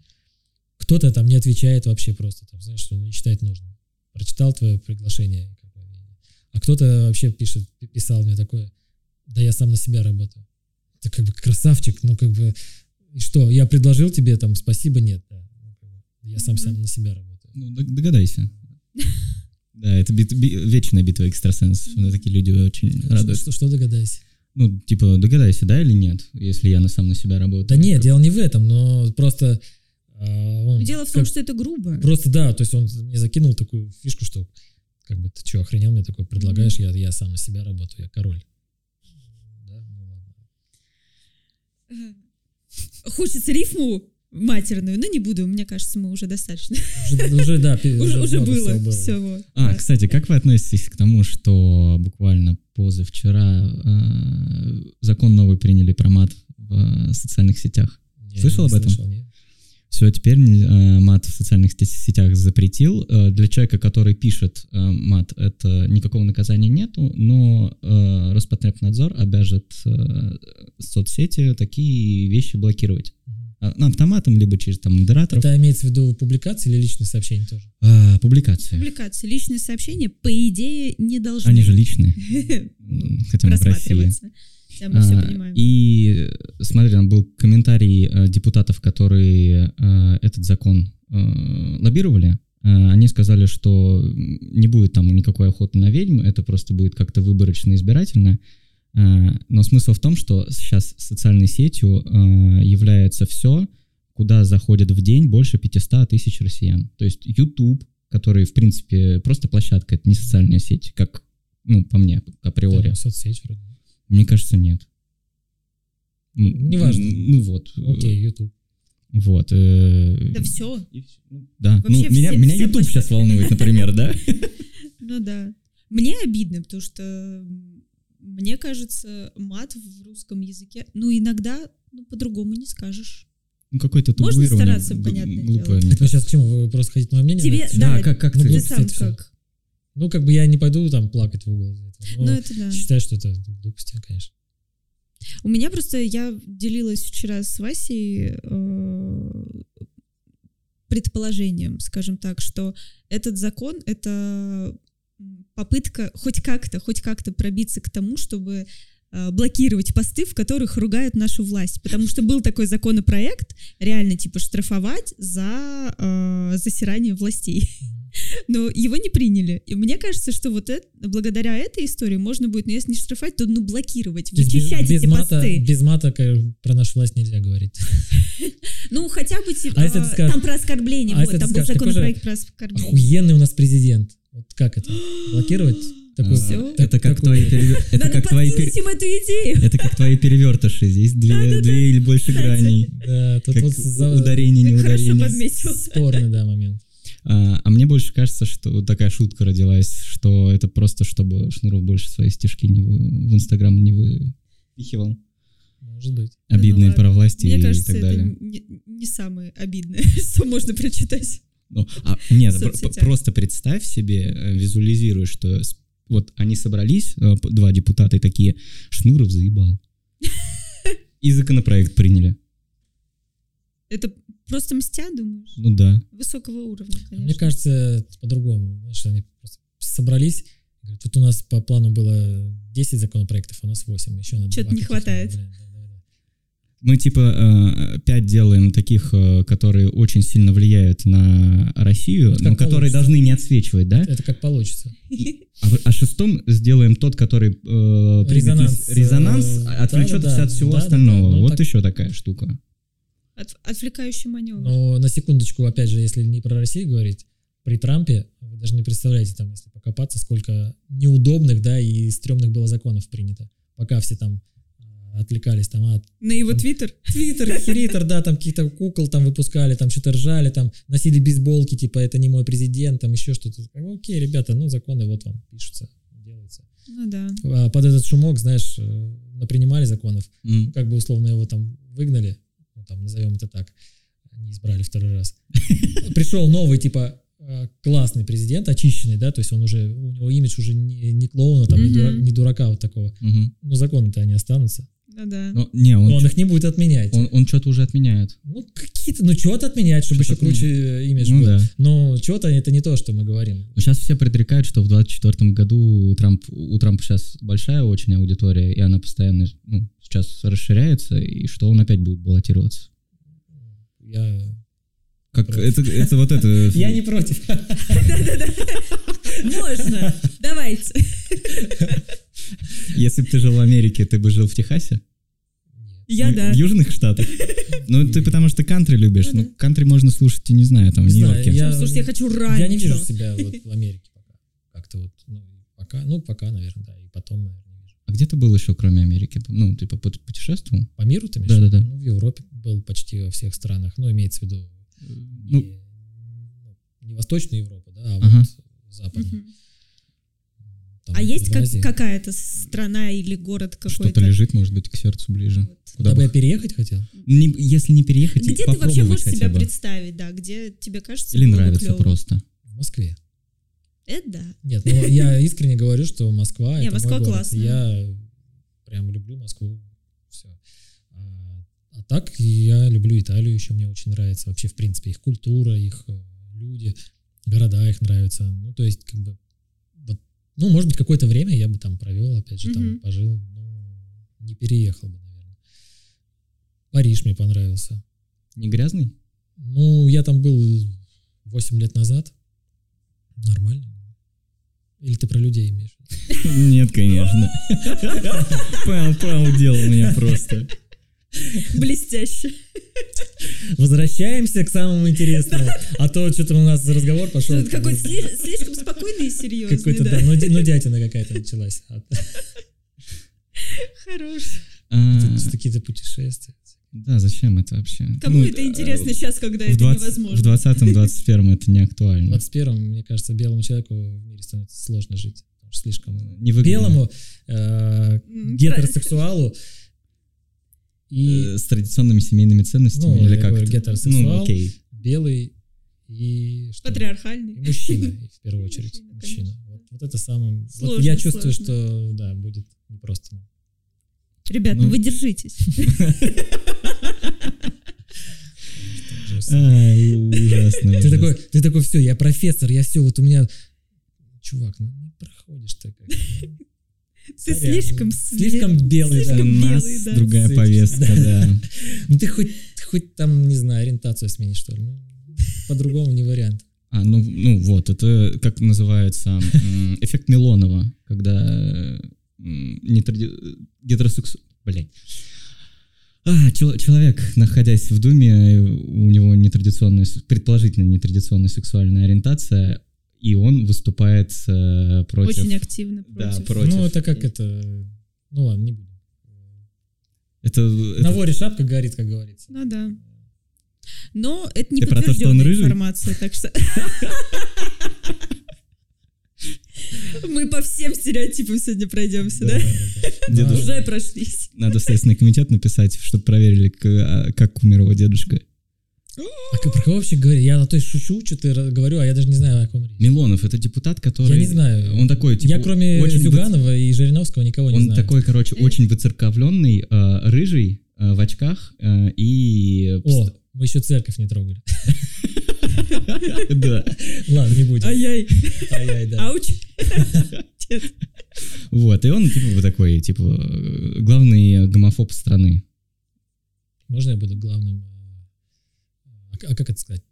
Кто-то там не отвечает вообще просто, там, знаешь, что не считает нужным. Прочитал твое приглашение, а кто-то вообще пишет, писал мне такое, да я сам на себя работаю. Ты как бы красавчик, ну как бы, и что, я предложил тебе там спасибо, нет, да. Ну, я сам, Мгм. сам на себя работаю. Ну, дог- догадайся. Да, это бит- би- вечная битва экстрасенсов. но Такие люди очень Что, радуют. что, что догадайся? Ну, типа, догадайся, да или нет, если я на сам на себя работаю. Да нет, дело не в этом, но просто а, он Дело в том, как- что это грубо. Просто да, то есть он мне закинул такую фишку, что как бы ты что, охренел мне такое предлагаешь, я, я сам на себя работаю, я король. Да, ну ладно. Хочется рифму матерную, но не буду, мне кажется, мы уже достаточно. Уже, уже, да, Уже, было. всего Все, вот. А, Да. кстати, как вы относитесь к тому, что буквально позавчера э, закон новый приняли про мат в э, социальных сетях? Слышал об этом? слышал, нет. Все, теперь э, мат в социальных сетях запретил. Э, Для человека, который пишет э, мат, это никакого наказания нету, но э, Роспотребнадзор обяжет э, соцсети такие вещи блокировать. А, ну, автоматом, либо через там модераторов. Это имеется в виду публикации или личные сообщения тоже? А, публикации. Публикации, личные сообщения, по идее, не должны Они же личные, хотя мы в России. просматриваться. Да, мы все А, понимаем. И смотри, там был комментарий э, депутатов, которые э, этот закон э, лоббировали. Э, Они сказали, что не будет там никакой охоты на ведьм, это просто будет как-то выборочно избирательно. Э, Но смысл в том, что сейчас социальной сетью э, является все, куда заходит в день больше 500 тысяч россиян. То есть YouTube, который, в принципе, просто площадка, это не социальная сеть, как, ну, по мне, априори. Да, соцсеть вроде. Мне кажется, нет. Неважно. Ну вот. Окей, YouTube. Вот. э, Да все. Ну, Да. Ну, Вообще меня, все- меня все YouTube сейчас площадки. волнует, например, да? Ну да. Мне обидно, потому что мне кажется, мат в русском языке, ну иногда ну, по-другому не скажешь. Ну, какой-то Можно стараться, понятное глупое, дело. Это сейчас к чему? Вы просто хотите мое мнение? Тебе, да, Да, как, как Ну, ты? ты сам как? Ну, как бы я не пойду там плакать в угол. этого. Ну Но это да. Считаю, что это глупости, конечно. У меня просто, я делилась вчера с Васей э, предположением, скажем так, что этот закон — это попытка хоть как-то, хоть как-то пробиться к тому, чтобы э, блокировать посты, в которых ругают нашу власть. Потому что был такой законопроект, реально типа штрафовать за э, засирание властей. Но его не приняли. И мне кажется, что вот это, благодаря этой истории можно будет, ну если не штрафовать, то ну блокировать, То есть без- вычищать без, эти мата, посты. без мата про нашу власть нельзя говорить. Ну хотя бы типа, А там про оскорбление, а вот, там был законопроект про оскорбление. Охуенный у нас президент. Вот как это? Блокировать? Такой, Всё. А, Это как твои перевер- это как твои подкинуть пер- им эту идею. это как твои перевертыши. Здесь две, две или больше граней. Да, тут Как вот ударение, не ударение. спорный, да, момент. А, а мне больше кажется, что вот такая шутка родилась, что это просто чтобы Шнуров больше свои стишки не вы- в Инстаграм не выпихивал. Может быть. Да ну Обидные про власти Мне и кажется, так это далее. не, не самое обидное, что можно прочитать. Ну, а, нет, просто представь себе, э, визуализируй, что вот они собрались, э, два депутата, и такие, Шнуров заебал. И законопроект приняли. Это просто мстя, думаешь? Ну да. Высокого уровня, конечно. Мне кажется, по-другому. Знаешь, они просто собрались, говорят, вот у нас по плану было 10 законопроектов, а у нас 8, еще надо два не хватает. Блин, да. Мы типа э, пять делаем таких, э, которые очень сильно влияют на Россию, но которые получится. должны не отсвечивать, да? Это как получится. А, в- а шестом сделаем тот, который э, Резонанс, на с- резонанс э, отвлечет да, да, от да, всего да, да, остального. да, ну вот так- еще такая штука. От- отвлекающий маневр. Но на секундочку, опять же, если не про Россию говорить, при Трампе, вы даже не представляете, там, если покопаться, сколько неудобных, да, и стрёмных было законов принято. Пока все там отвлекались там от На его Там- твиттер. Твиттер, хейтер, да, там каких-то кукол там выпускали, там что-то ржали, там носили бейсболки, типа, это не мой президент, там еще что-то. Окей, ребята, ну, законы вот вам пишутся, делаются. Ну да. А под этот шумок, знаешь, э, напринимали законов, М. как бы условно его там выгнали, ну, там, назовем это так, не избрали второй раз. Пришел новый, типа, э, классный президент, очищенный, да, то есть он уже, у него имидж уже не, не клоуна, там, не, Мгм. дура- не дурака вот такого. Мгм. Но законы-то они останутся. Ну да. Ну, не, он, Но он их не будет отменять. он, что-то уже отменяет. Ну, какие-то, ну, что-то отменять, чтобы еще круче э, имидж Ну был. да. Но что-то это не то, что мы говорим. Сейчас все предрекают, что в 24 году у Трампа, у Трампа сейчас большая очень аудитория, и она постоянно ну, сейчас расширяется, и что он опять будет баллотироваться. Я, Как Против. это, это вот это... я не против. Можно. Давайте. Если бы ты жил в Америке, ты бы жил в Техасе? Я В- да. В Южных Штатах? Ну, ты потому что кантри любишь. Ну Ну, кантри можно слушать, и не знаю, там, в Нью-Йорке. я- Слушайте, я хочу раньше. Я не вижу себя вот в Америке пока. Как-то вот, ну, пока, ну, пока, наверное, да, и потом, наверное, не вижу. А где ты был еще, кроме Америки? Ну, типа, пут- путешествовал? По миру ты имеешь? Да-да-да. Ну, в Европе был почти во всех странах. Ну, имеется в виду Ну, не, ну, не Восточную Европу, да, а Ага. вот Западную. Мгм. Там, А есть как- какая-то страна или город какой-то? что-то лежит, может быть, к сердцу ближе. Вот. Куда Куда бы я переехать хотел? Не- если не переехать, Где ты вообще можешь себя бы. представить, да, где тебе кажется Или нравится клёво? просто. В Москве. Это да. Нет, ну я искренне говорю, что Москва это Москва мой город. классная. Я прям люблю Москву. Все. А, а так я люблю Италию еще, мне очень нравится вообще, в принципе, их культура, их э, люди, города их нравятся. Ну, то есть, как бы, ну, может быть, какое-то время я бы там провел, опять же, там Мгм. пожил, но не переехал бы, наверное. Париж мне понравился. Не грязный? Ну, я там был 8 лет назад. Нормально. Или ты про людей имеешь? Нет, конечно. Пэл, Пэл делал меня просто. Блестяще. Возвращаемся к самому интересному. А то что-то у нас разговор пошел. Какой-то сли- слишком спокойный и серьезный, Какой-то, да. ну, ну, дятина какая-то началась. А Хорош. А, тут Какие-то путешествия. Да, зачем это вообще? Кому Ну, это э, интересно сейчас, когда в это 20 невозможно? В 20-21 это не В актуально. 21-м, мне кажется, белому человеку в мире становится сложно жить. Потому что слишком... Невыгодно. Белому э, гетеросексуалу и Э, С традиционными семейными ценностями Ну, или как говорю, гетеросексуал. Ну, окей. белый и... что? И Патриархальный. мужчина, и в первую очередь. Мужчина, Мужчина. Вот, вот это самое... Вот Сложно, я чувствую, сложно. что, да, будет непросто. нам. Ребят, ну Ну. вы держитесь. Ужасно. Ты такой, ты такой, все, я профессор, я все, вот у меня... Чувак, ну не проходишь ты как. Ты Сорян. слишком Слишком белый, У да. слишком нас белый, да. другая повестка, да. Ну ты хоть, хоть там, не знаю, ориентацию смени, что ли. Ну, по-другому не вариант. А, ну, ну вот, это как называется эффект Милонова, когда нетради... гетеросексу... Блядь. А, чел- человек, находясь в Думе, у него нетрадиционная, предположительно нетрадиционная сексуальная ориентация, и он выступает э, против... Очень активно Да, против. против. Ну, это как это... Ну ладно, не будем. Это, это- На воре шапка горит, как говорится. Ну да. Но это не Ты подтвержденная информация, так что... Мы по всем стереотипам сегодня пройдемся, да? Дедушка. Уже прошлись. Надо в Следственный комитет написать, чтобы проверили, а, как умер его дедушка. А как- про кого вообще говорю? Я на то есть шучу, что-то ра- говорю, а я даже не знаю, о ком речь. Милонов это депутат, который... Я не знаю. Он такой, типа, я кроме очень Зюганова и Жириновского никого не Он знаю. такой, короче, очень выцерковленный, э, рыжий, э, в очках э, и... О, мы еще церковь не трогали. Да. Ладно, не будем. Ай-яй. Ай-яй, да. Ауч. Вот, и он, типа, вот такой, типа, э, главный гомофоб страны. Можно я буду главным? А как это сказать?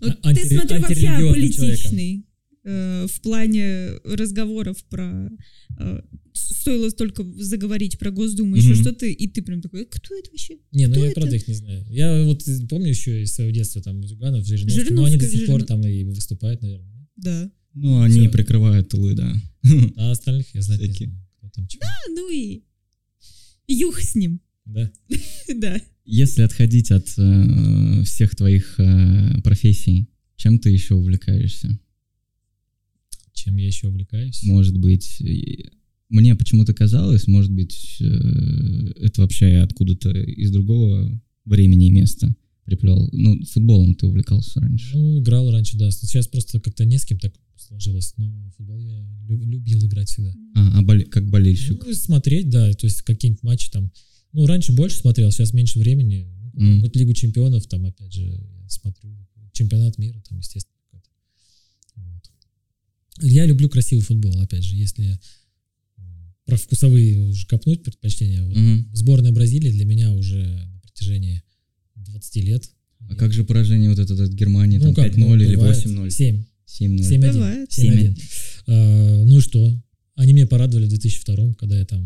Вот А- Ты смотри вообще аполитичный э, в плане разговоров про... э, Стоило только заговорить про Госдуму, еще Мгм. что-то, и ты прям такой, «Э, кто это вообще? Не, ну Кто я это? правда их не знаю. Я вот помню еще из своего детства там Зюганов, Жириновский, но они до сих пор Жиринов- там и выступают, наверное. Да. Ну, они Всё. прикрывают тылы, да. А остальных я знать не Всякие. знаю. Кто там чё. А, ну и... Юх с ним. Да. Да. Если отходить от э, всех твоих э, профессий, чем ты еще увлекаешься? Чем я еще увлекаюсь? Может быть, мне почему-то казалось, может быть, э, это вообще откуда-то из другого времени и места приплел. Ну, футболом ты увлекался раньше. Ну, играл раньше, да. Сейчас просто как-то не с кем так сложилось. Но футбол я лю- любил играть всегда. А, а боле- как болельщик. Ну, смотреть, да, то есть какие-нибудь матчи там. Ну, раньше больше смотрел, сейчас меньше времени. М. Вот Лигу чемпионов, там, опять же, я смотрю. Чемпионат мира, там, естественно. какой-то. Вот. Я люблю красивый футбол, опять же, если про вкусовые уже копнуть предпочтения. Вот Мгм. Сборная Бразилии для меня уже на протяжении 20 лет. А как же поражение вот это от Германии, там Ну, как, 5-0 ну, или бывает. 8-0? 7. 7-0. 7-1. Бывает. 7-1. А, ну и что? Они меня порадовали в 2002, когда я там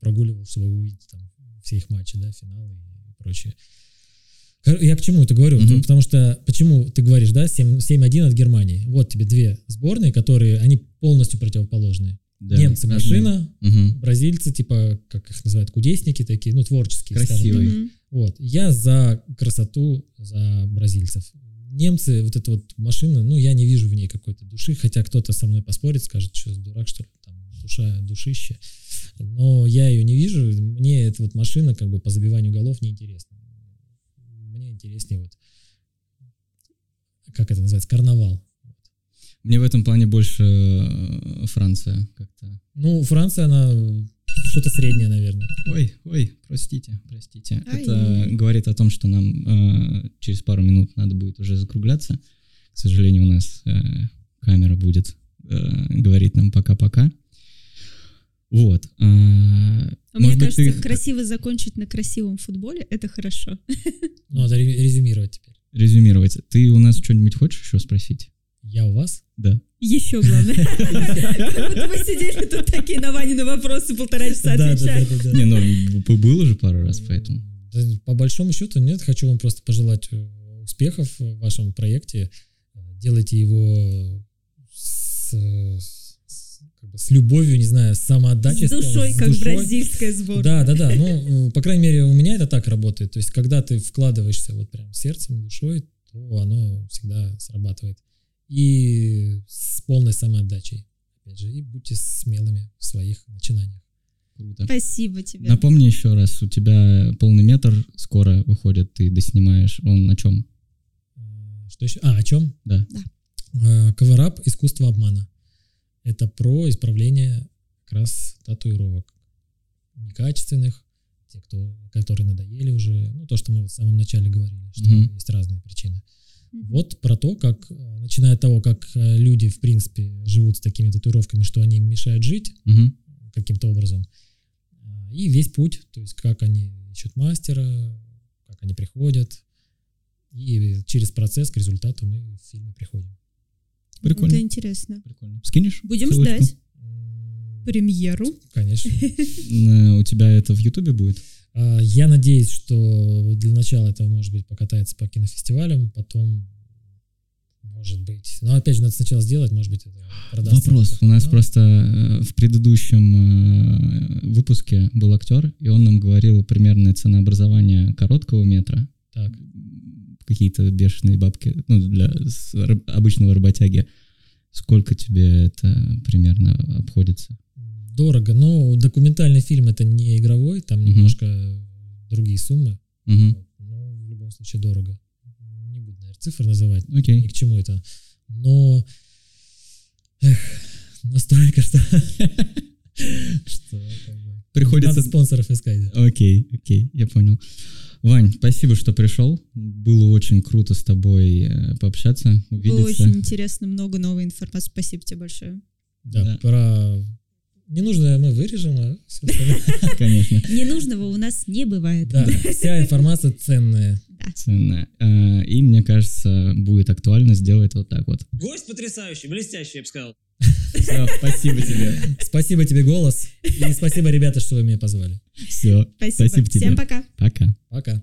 прогуливал, чтобы увидеть там все их матчи, да, финалы и прочее. Я к чему это говорю? Мгм. Потому что, почему ты говоришь, да, 7 7-1 от Германии. Вот тебе две сборные, которые, они полностью противоположные. Да, Немцы машина, Мгм. бразильцы, типа, как их называют, кудесники такие, ну, творческие. Красивые. Мгм. Вот. Я за красоту, за бразильцев. Немцы, вот эта вот машина, ну, я не вижу в ней какой-то души, хотя кто-то со мной поспорит, скажет, что дурак, что ли, душа, душище. Но я ее не вижу, мне эта вот машина, как бы, по забиванию голов неинтересна. Мне интереснее вот, как это называется, карнавал. Мне в этом плане больше э, Франция как-то. Ну, Франция, она что-то среднее, наверное. Ой, ой, простите, простите. Ай. Это говорит о том, что нам э, через пару минут надо будет уже закругляться. К сожалению, у нас э, камера будет э, говорить нам пока-пока. Вот. э, А мне может быть, кажется, ты красиво закончить на красивом футболе — это хорошо. Ну, надо ре- резюмировать теперь. резюмировать. Ты у нас что-нибудь хочешь еще спросить? Я у вас? Да. Еще главное. Как будто мы сидели тут такие на Ванины вопросы полтора часа отвечали. Не, ну было же пару раз, поэтому. По большому счету нет, хочу вам просто пожелать э, успехов в вашем проекте. Делайте его с- как бы с любовью, не знаю, с самоотдачей. С душой, с как душой. бразильская сборная. Да, да, да. Ну, э, по крайней мере, у меня это так работает. То есть, когда ты вкладываешься вот прям сердцем, душой, то оно всегда срабатывает. И с полной самоотдачей. Опять же, и будьте смелыми в своих начинаниях. Круто. Спасибо тебе. Напомни еще раз, у тебя полный метр скоро выходит, ты доснимаешь. Он на чем? Э, Что еще? А, о чем? Да. Э, Cover-up искусство обмана. Это про исправление как раз татуировок. Некачественных, те, кто, которые надоели уже. Ну, то, что мы в самом начале говорили, что Мгм. есть разные причины. Вот про то, как, э, начиная от того, как э, люди, в принципе, живут с такими татуировками, что они им мешают жить Мгм. каким-то образом. А, И весь путь, то есть как они ищут мастера, как они приходят. И через процесс к результату мы в фильме приходим. Прикольно. Это интересно. Прикольно. Скинешь? Будем ссылочку? ждать премьеру. Конечно. Э, У тебя это в Ютубе будет? А, Я надеюсь, что для начала это, может быть, покатается по кинофестивалям, потом, может быть... Но опять же, надо сначала сделать, может быть, это продастся. Вопрос. У нас Да. просто э, в предыдущем э, выпуске был актер, и он нам говорил примерное ценообразование короткого метра. Так. Какие-то бешеные бабки, ну, для обычного работяги. Сколько тебе это примерно обходится? Дорого. Но документальный фильм это не игровой, там Мгм. немножко другие суммы. Вот. Но в любом случае дорого. Не буду, наверное, цифры называть. Ни Окей. к чему это. Но эх, настолько, что... что Приходится... Спонсоров искать. Окей, окей, я понял. Вань, спасибо, что пришел. Было очень круто с тобой э, пообщаться, Было увидеться. очень интересно, много новой информации. Спасибо тебе большое. Да, Да. про... Ненужное мы вырежем, а всё остальное- Конечно, Ненужного у нас не бывает. Да, вся информация ценная. Ценно. Э, И мне кажется, будет актуально сделать вот так вот. Гость потрясающий, блестящий, я бы сказал. Все, спасибо тебе. Спасибо тебе, голос. И спасибо, ребята, что вы меня позвали. Все, Спасибо. спасибо тебе. Всем пока. Пока. Пока.